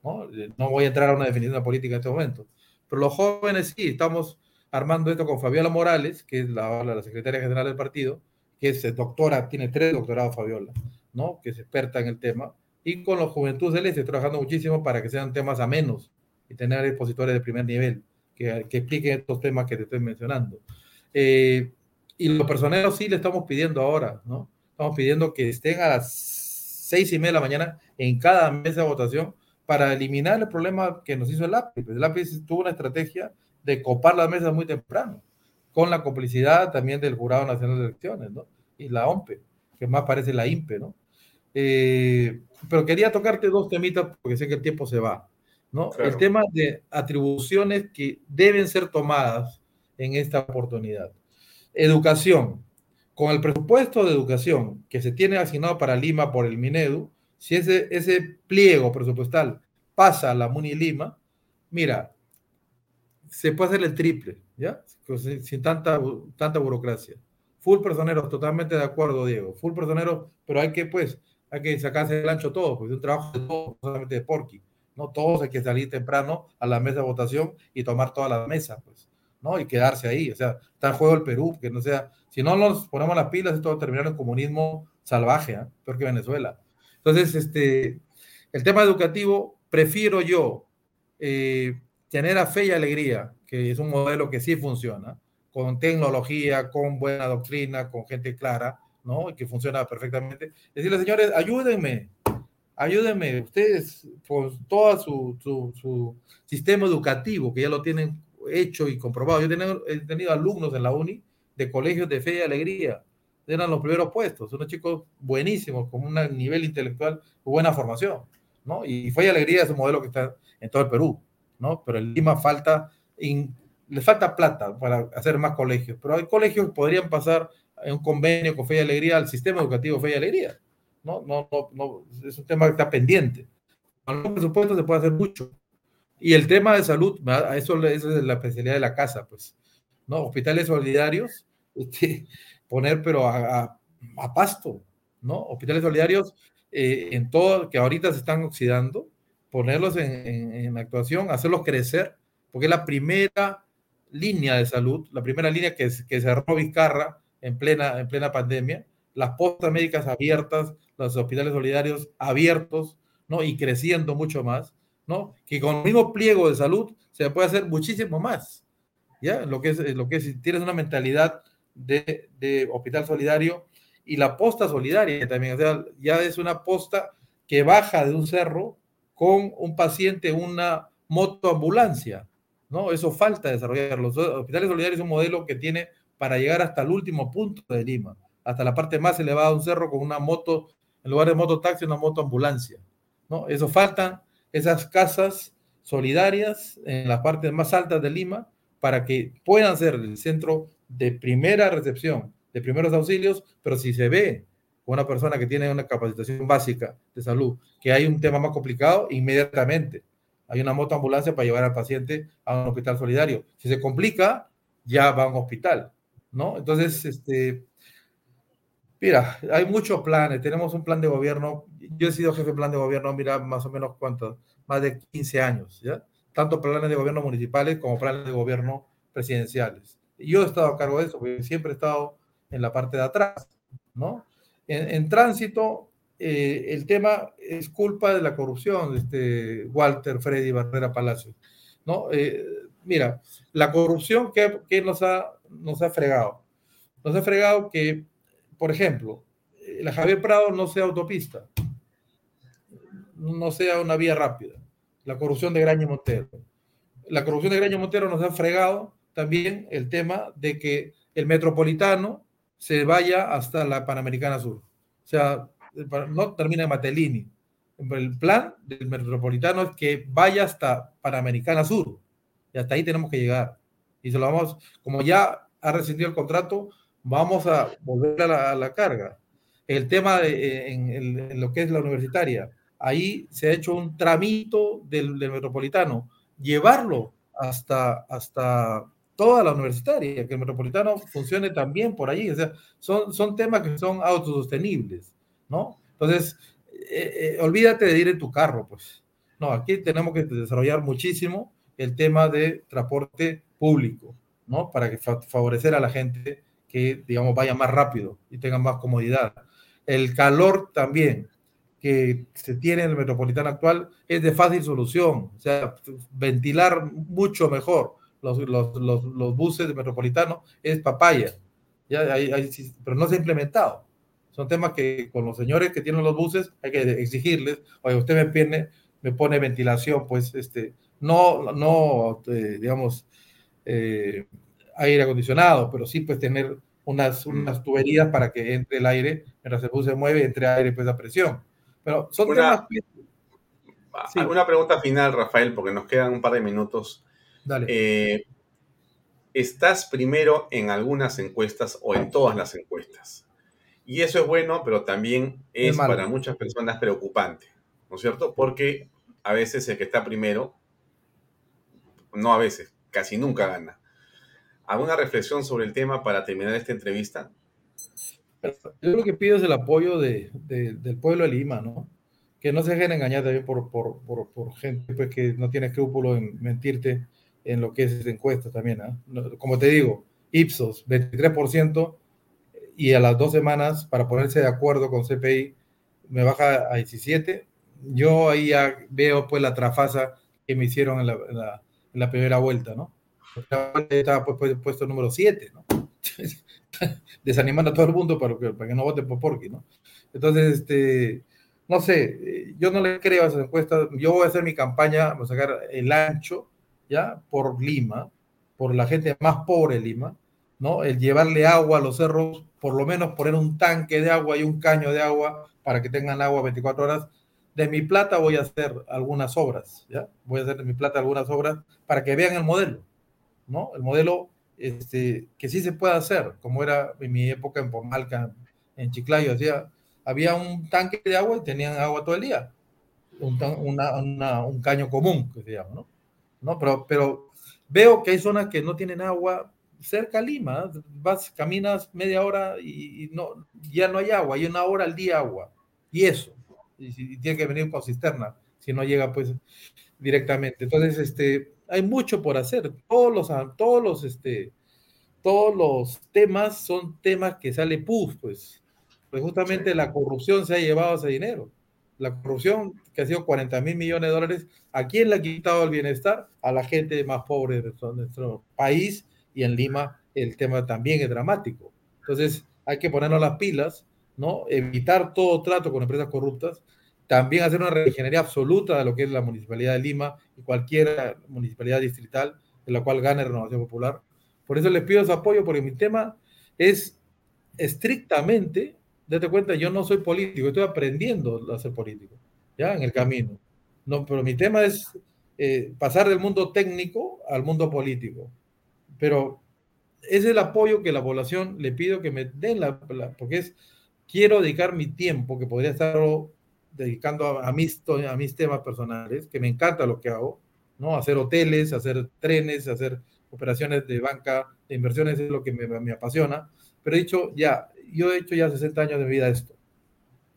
¿no? no voy a entrar a una definición de política en este momento. Pero los jóvenes sí, estamos armando esto con Fabiola Morales, que es la, la secretaria general del partido, que es doctora, tiene tres doctorados Fabiola, ¿no? Que es experta en el tema, y con los Juventudes del Este, trabajando muchísimo para que sean temas amenos y tener expositores de primer nivel que, que expliquen estos temas que te estoy mencionando. Eh, y los personeros sí le estamos pidiendo ahora, ¿no? Estamos pidiendo que estén a las seis y media de la mañana en cada mesa de votación para eliminar el problema que nos hizo el lápiz. El lápiz tuvo una estrategia de copar las mesas muy temprano, con la complicidad también del Jurado Nacional de Elecciones, ¿no? Y la OMPE, que más parece la INPE, ¿no? Eh, pero quería tocarte dos temitas porque sé que el tiempo se va, ¿no? Claro. El tema de atribuciones que deben ser tomadas en esta oportunidad. Educación. Con el presupuesto de educación que se tiene asignado para Lima por el Minedu, si ese, ese pliego presupuestal pasa a la Muni Lima, mira, se puede hacer el triple, ¿ya? Sin, tanta, tanta burocracia. Full personeros, totalmente de acuerdo, Diego. Full personeros, pero hay que, pues, hay que sacarse el ancho todo, porque es un trabajo de todos, solamente de Porky. No todos hay que salir temprano a la mesa de votación y tomar toda la mesa, pues, ¿no? Y quedarse ahí. O sea, está en juego el Perú, que no sea. Si no nos ponemos las pilas, esto va a terminar en comunismo salvaje, ¿eh? peor que Venezuela. Entonces, este, el tema educativo, prefiero yo eh, fe y alegría, que es un modelo que sí funciona, con tecnología, con buena doctrina, con gente clara, ¿no? Y que funciona perfectamente. Decirle, señores, ayúdenme, ayúdenme, ustedes, con todo su, su, sistema educativo, que ya lo tienen hecho y comprobado. Yo he he tenido alumnos en la uni de colegios de fe y alegría, eran los primeros puestos, unos chicos buenísimos, con un nivel intelectual, buena formación, ¿no? Y y Alegría es un modelo que está en todo el Perú, ¿no? Pero en Lima falta, in, le falta plata para hacer más colegios, pero hay colegios que podrían pasar en un convenio con Fe y Alegría al sistema educativo Fe y Alegría, ¿no? No, no, no, es un tema que está pendiente. Con los presupuestos se puede hacer mucho. Y el tema de salud, eso, eso es la especialidad de la casa, pues, ¿no? Hospitales solidarios, este, poner, pero a, a, a pasto, ¿no? Hospitales solidarios eh, en todo, que ahorita se están oxidando, ponerlos en, en, en, actuación, hacerlos crecer, porque es la primera línea de salud, la primera línea que, que cerró Vizcarra en plena, en plena pandemia, las postas médicas abiertas, los hospitales solidarios abiertos, ¿no? Y creciendo mucho más, ¿no? Que con el mismo pliego de salud se puede hacer muchísimo más, ¿ya? Lo que es, lo que es, tienes una mentalidad de, hospital solidario y la posta solidaria también, o sea, ya es una posta que baja de un cerro con un paciente, una motoambulancia, ¿no? Eso falta desarrollar. Los hospitales solidarios es un modelo que tiene para llegar hasta el último punto de Lima, hasta la parte más elevada de un cerro con una moto, en lugar de mototaxi, una motoambulancia, ¿no? Eso faltan esas casas solidarias en las partes más altas de Lima para que puedan ser el centro de primera recepción, de primeros auxilios, pero si se ve una persona que tiene una capacitación básica de salud, que hay un tema más complicado, inmediatamente hay una motoambulancia para llevar al paciente a un hospital solidario. Si se complica, ya va a un hospital, ¿no? Entonces, este, mira, hay muchos planes. Tenemos un plan de gobierno. Yo he sido jefe de plan de gobierno, mira, más o menos cuántos, más de 15 años, ¿ya? Tanto planes de gobierno municipales como planes de gobierno presidenciales. Yo he estado a cargo de eso, porque siempre he estado en la parte de atrás, ¿no? En, tránsito, eh, el tema es culpa de la corrupción, este Walter Freddy Barrera Palacio. Eh, mira, la corrupción que, nos, ha, nos ha fregado. Nos ha fregado que, por ejemplo, eh, la Javier Prado no sea autopista, no sea una vía rápida. La corrupción de Graño Montero. La corrupción de Graño Montero nos ha fregado también el tema de que el metropolitano se vaya hasta la Panamericana Sur. O sea, no termina en Matelini. El plan del metropolitano es que vaya hasta Panamericana Sur. Y hasta ahí tenemos que llegar. Y se lo vamos, como ya ha rescindido el contrato, vamos a volver a la, carga. El tema de, en, lo que es la universitaria, ahí se ha hecho un tramito del, del metropolitano, llevarlo hasta, hasta toda la universitaria, que el metropolitano funcione también por allí. O sea, son, son temas que son autosostenibles, ¿no? Entonces, eh, eh, olvídate de ir en tu carro, pues. No, aquí tenemos que desarrollar muchísimo el tema de transporte público, ¿no? Para que favorecer a la gente que, digamos, vaya más rápido y tenga más comodidad. El calor también que se tiene en el metropolitano actual es de fácil solución, o sea, ventilar mucho mejor los, los, los, los buses metropolitanos es papaya, ya, pero no se ha implementado. Son temas que con los señores que tienen los buses hay que exigirles, oye, usted me pone, me pone ventilación, pues este, no, no eh, digamos, eh, aire acondicionado, pero sí pues tener unas, unas tuberías para que entre el aire, mientras el bus se mueve, entre aire pues a presión. Pero son una, temas... Una pregunta final, Rafael, porque nos quedan un par de minutos. Eh, estás primero en algunas encuestas o en todas las encuestas. Y eso es bueno, pero también es para muchas personas preocupante, ¿no es cierto? Porque a veces el que está primero, no a veces, casi nunca gana. ¿Alguna reflexión sobre el tema para terminar esta entrevista? Yo lo que pido es el apoyo del pueblo de Lima, ¿no? Que no se dejen engañar también por, por, gente pues, que no tiene escrúpulo en mentirte en lo que es encuesta también. ¿ah? Como te digo, Ipsos, 23%, y a las dos semanas, para ponerse de acuerdo con CPI, me baja a 17. Yo ahí ya veo pues la trafasa que me hicieron en la, en la, primera vuelta, ¿no? Estaba pues, pues, puesto número 7, ¿no? Desanimando a todo el mundo para que, para que no voten por Porky, ¿no? Entonces, este, no sé, yo no le creo a esas encuestas. Yo voy a hacer mi campaña, voy a sacar el ancho ¿ya? Por Lima, por la gente más pobre de Lima, ¿no? El llevarle agua a los cerros, por lo menos poner un tanque de agua y un caño de agua para que tengan agua 24 horas. De mi plata voy a hacer algunas obras, ¿ya? Voy a hacer de mi plata algunas obras para que vean el modelo, ¿no? El modelo este, que sí se puede hacer, como era en mi época en Pomalca, en Chiclayo, hacía, había un tanque de agua y tenían agua todo el día, un, caño común, que se llama, ¿no? ¿No? Pero, pero veo que hay zonas que no tienen agua cerca a Lima, vas, caminas media hora y, no, ya no hay agua, hay una hora al día agua, y eso, y, tiene que venir con cisterna, si no llega pues directamente. Entonces, este, hay mucho por hacer, todos los, todos los, este, todos los temas son temas que sale pus, pues. Pues justamente la corrupción se ha llevado ese dinero. La corrupción, que ha sido 40 mil millones de dólares, ¿a quién le ha quitado el bienestar? A la gente más pobre de nuestro, país y en Lima el tema también es dramático. Entonces hay que ponernos las pilas, ¿no? Evitar todo trato con empresas corruptas, también hacer una reingeniería absoluta de lo que es la Municipalidad de Lima y cualquier municipalidad distrital en la cual gane Renovación Popular. Por eso les pido su apoyo, porque mi tema es estrictamente, date cuenta, yo no soy político, estoy aprendiendo a ser político, ya en el camino. No, pero mi tema es eh, pasar del mundo técnico al mundo político. Pero es el apoyo que la población le pido que me den, la, porque es, quiero dedicar mi tiempo, que podría estar dedicando a, mis, a mis temas personales, que me encanta lo que hago, ¿no? Hacer hoteles, hacer trenes, hacer operaciones de banca, de inversiones es lo que me, apasiona, pero he dicho, ya, yo he hecho ya 60 años de vida esto.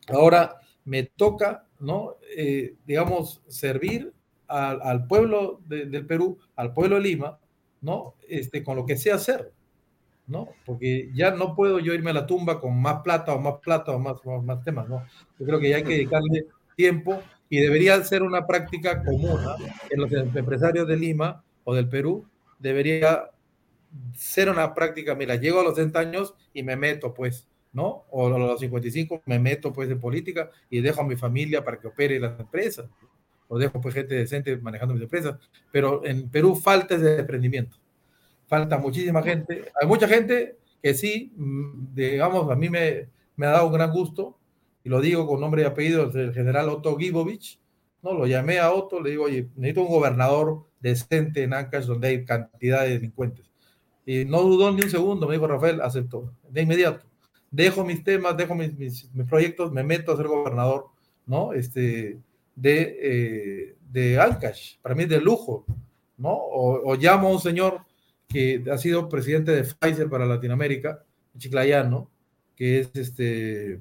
Ahora me toca, ¿no? Eh, digamos, servir al, pueblo del Perú, al pueblo de Lima, ¿no? Este, con lo que sé hacer, ¿no? Porque ya no puedo yo irme a la tumba con más plata o más plata o más, más, temas, ¿no? Yo creo que ya hay que dedicarle tiempo y debería ser una práctica común en los empresarios de Lima o del Perú debería ser una práctica, mira, llego a los 60 años y me meto, pues, ¿no? O a los 55 me meto, pues, en política y dejo a mi familia para que opere las empresas. O dejo, pues, gente decente manejando mis empresas. Pero en Perú falta ese desprendimiento. Falta muchísima gente. Hay mucha gente que sí, mm, digamos, a mí me, me ha dado un gran gusto, y lo digo con nombre y apellido, el general Otto Gibovich, ¿no? Lo llamé a Otto, le digo, oye, necesito un gobernador decente en Ancash donde hay cantidad de delincuentes. Y no dudó ni un segundo, me dijo Rafael, aceptó, de inmediato. Dejo mis temas, dejo mis, mis, proyectos, me meto a ser gobernador, ¿no? Este, de, eh, de Ancash, para mí es de lujo, ¿no? O, llamo a un señor que ha sido presidente de Pfizer para Latinoamérica, chiclayano, que es este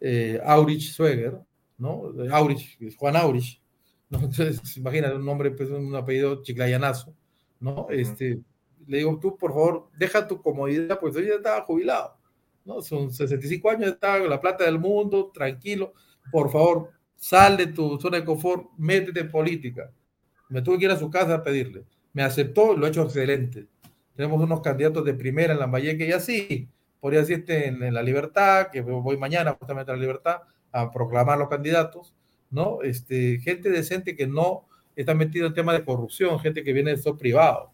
eh, Aurich Schweger, ¿no? Aurich, Juan Aurich, entonces, imagínate un nombre, pues un apellido chiclayanazo, ¿no? Este, le digo, tú, por favor, deja tu comodidad, pues yo ya estaba jubilado, ¿no? Son 65 años, estaba con la plata del mundo, tranquilo, por favor, sal de tu zona de confort, métete en política. Me tuve que ir a su casa a pedirle. Me aceptó, lo ha hecho excelente. Tenemos unos candidatos de primera en la que ya sí, podría decirte en, en la libertad, que voy mañana justamente a la libertad a proclamar los candidatos ¿no? Este, gente decente que no está metida en temas de corrupción, gente que viene del sector privado,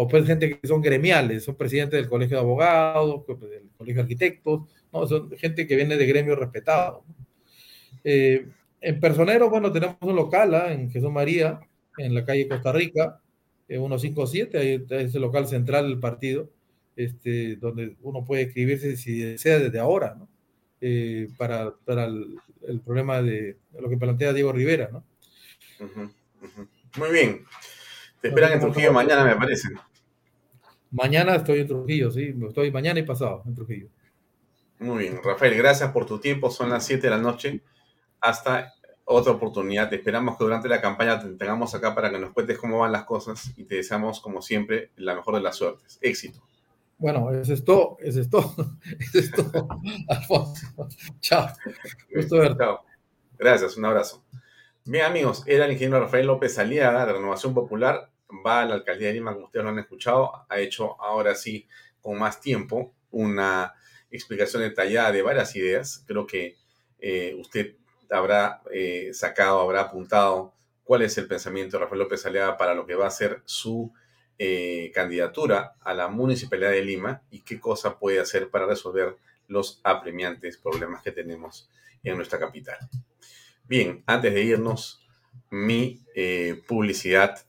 o pues gente que son gremiales, son presidentes del colegio de abogados, del colegio de arquitectos, ¿no? Son gente que viene de gremios respetados. Eh, en Personero, bueno, tenemos un local ¿ah? en Jesús María, en la calle Costa Rica, eh, 157, ahí es el local central del partido, este, donde uno puede escribirse si desea desde ahora. Eh, para, para el, problema de, lo que plantea Diego Rivera, ¿no? Muy bien. Te esperan en Trujillo mañana, me parece. Mañana estoy en Trujillo, sí. Estoy mañana y pasado en Trujillo. Muy bien. Rafael, gracias por tu tiempo. Son las 7 de la noche. Hasta otra oportunidad. Te esperamos que durante la campaña te tengamos acá para que nos cuentes cómo van las cosas y te deseamos, como siempre, la mejor de las suertes. Éxito. Bueno, eso es todo, eso es todo, eso es todo, Alfonso. Chao. Gusto verte. Gracias, un abrazo. Bien, amigos, era el ingeniero Rafael López Aliaga de Renovación Popular. Va a la alcaldía de Lima, como ustedes lo han escuchado. Ha hecho ahora sí, con más tiempo, una explicación detallada de varias ideas. Creo que eh, usted habrá eh, sacado, habrá apuntado cuál es el pensamiento de Rafael López Aliaga para lo que va a ser su eh, candidatura a la Municipalidad de Lima y qué cosa puede hacer para resolver los apremiantes problemas que tenemos en nuestra capital. Bien, antes de irnos, mi eh, publicidad,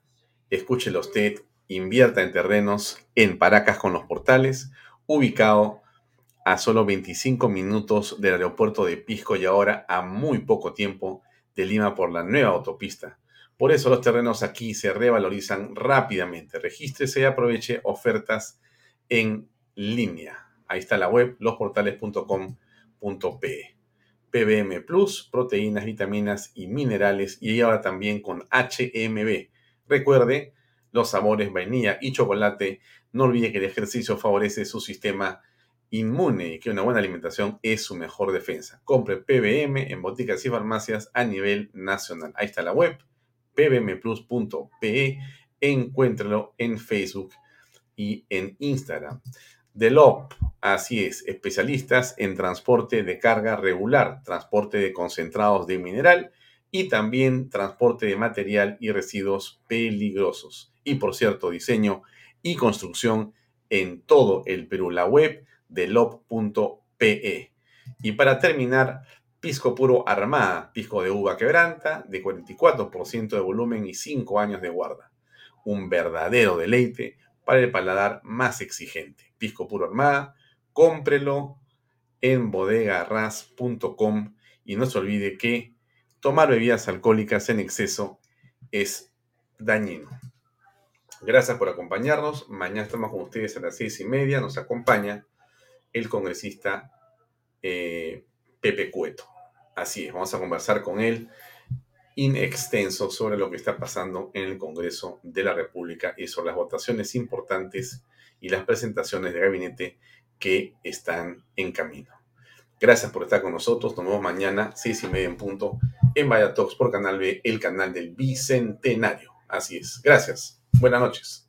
escúchelo usted, invierta en terrenos en Paracas con los portales, ubicado a solo 25 minutos del aeropuerto de Pisco y ahora a muy poco tiempo de Lima por la nueva autopista por eso los terrenos aquí se revalorizan rápidamente. Regístrese y aproveche ofertas en línea. Ahí está la web, losportales.com.pe. PBM Plus, proteínas, vitaminas y minerales y ahora también con HMB. Recuerde, los sabores vainilla y chocolate. No olvide que el ejercicio favorece su sistema inmune y que una buena alimentación es su mejor defensa. Compre PBM en boticas y farmacias a nivel nacional. Ahí está la web, pbmplus.pe. Encuéntralo en Facebook y en Instagram. Delop, así es, especialistas en transporte de carga regular, transporte de concentrados de mineral y también transporte de material y residuos peligrosos. Y por cierto, diseño y construcción en todo el Perú. La web de lop.pe. Y para terminar, pisco puro armada, pisco de uva quebranta, de 44% de volumen y 5 años de guarda. Un verdadero deleite para el paladar más exigente. Pisco puro armada, cómprelo en bodegarras.com y no se olvide que tomar bebidas alcohólicas en exceso es dañino. Gracias por acompañarnos. Mañana estamos con ustedes a las seis y media. Nos acompaña el congresista eh, Pepe Cueto. Así es, vamos a conversar con él in extenso sobre lo que está pasando en el Congreso de la República y sobre las votaciones importantes y las presentaciones de gabinete que están en camino. Gracias por estar con nosotros. Nos vemos mañana, seis y media en punto, en Vaya Talks por Canal B, el canal del Bicentenario. Así es. Gracias. Buenas noches.